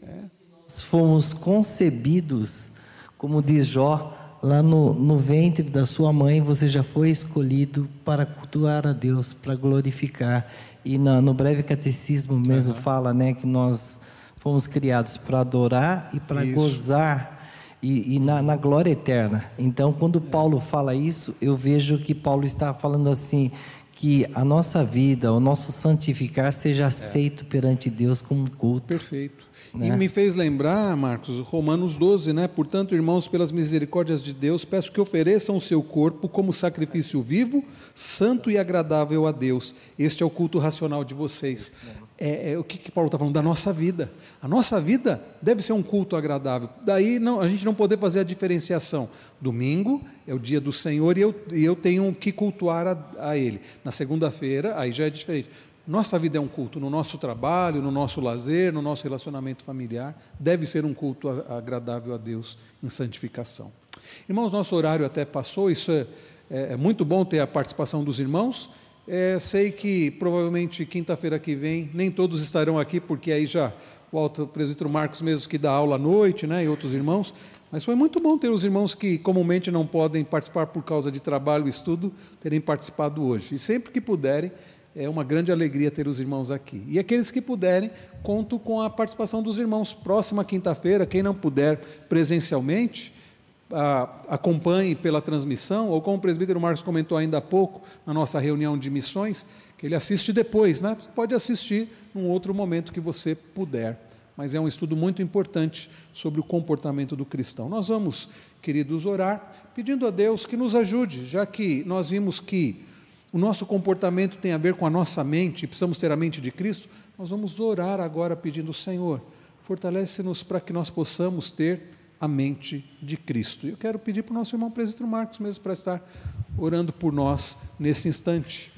É. fomos concebidos, como diz Jó, lá no, no ventre da sua mãe, você já foi escolhido para cultuar a Deus, para glorificar. E na, no breve catecismo mesmo uhum. fala né, que nós fomos criados para adorar e para gozar. E, e na, na, glória eterna. Então, quando Paulo fala isso, eu vejo que Paulo está falando assim: que a nossa vida, o nosso santificar seja aceito é. perante Deus como um culto. Perfeito. Né? E me fez lembrar, Marcos, Romanos 12, né? Portanto, irmãos, pelas misericórdias de Deus, peço que ofereçam o seu corpo como sacrifício vivo, santo e agradável a Deus. Este é o culto racional de vocês é, é, o que, que Paulo está falando? Da nossa vida. A nossa vida deve ser um culto agradável. Daí não, a gente não poder fazer a diferenciação. Domingo é o dia do Senhor e eu, e eu tenho que cultuar a, a Ele. Na segunda-feira, aí já é diferente. Nossa vida é um culto no nosso trabalho, no nosso lazer, no nosso relacionamento familiar. Deve ser um culto agradável a Deus em santificação. Irmãos, nosso horário até passou, isso é, é, é muito bom ter a participação dos irmãos. É, sei que provavelmente quinta-feira que vem nem todos estarão aqui, porque aí já o alto presbítero Marcos mesmo que dá aula à noite, né, e outros irmãos. Mas foi muito bom ter os irmãos que comumente não podem participar por causa de trabalho e estudo, terem participado hoje. E sempre que puderem, é uma grande alegria ter os irmãos aqui. E aqueles que puderem, conto com a participação dos irmãos. Próxima quinta-feira, quem não puder presencialmente, acompanhe pela transmissão, ou como o presbítero Marcos comentou ainda há pouco, na nossa reunião de missões, que ele assiste depois, né? Você pode assistir num outro momento que você puder. Mas é um estudo muito importante sobre o comportamento do cristão. Nós vamos, queridos, orar, pedindo a Deus que nos ajude, já que nós vimos que o nosso comportamento tem a ver com a nossa mente, precisamos ter a mente de Cristo, nós vamos orar agora pedindo, Senhor, fortalece-nos para que nós possamos ter a mente de Cristo. Eu quero pedir para o nosso irmão presbítero Marcos mesmo para estar orando por nós nesse instante.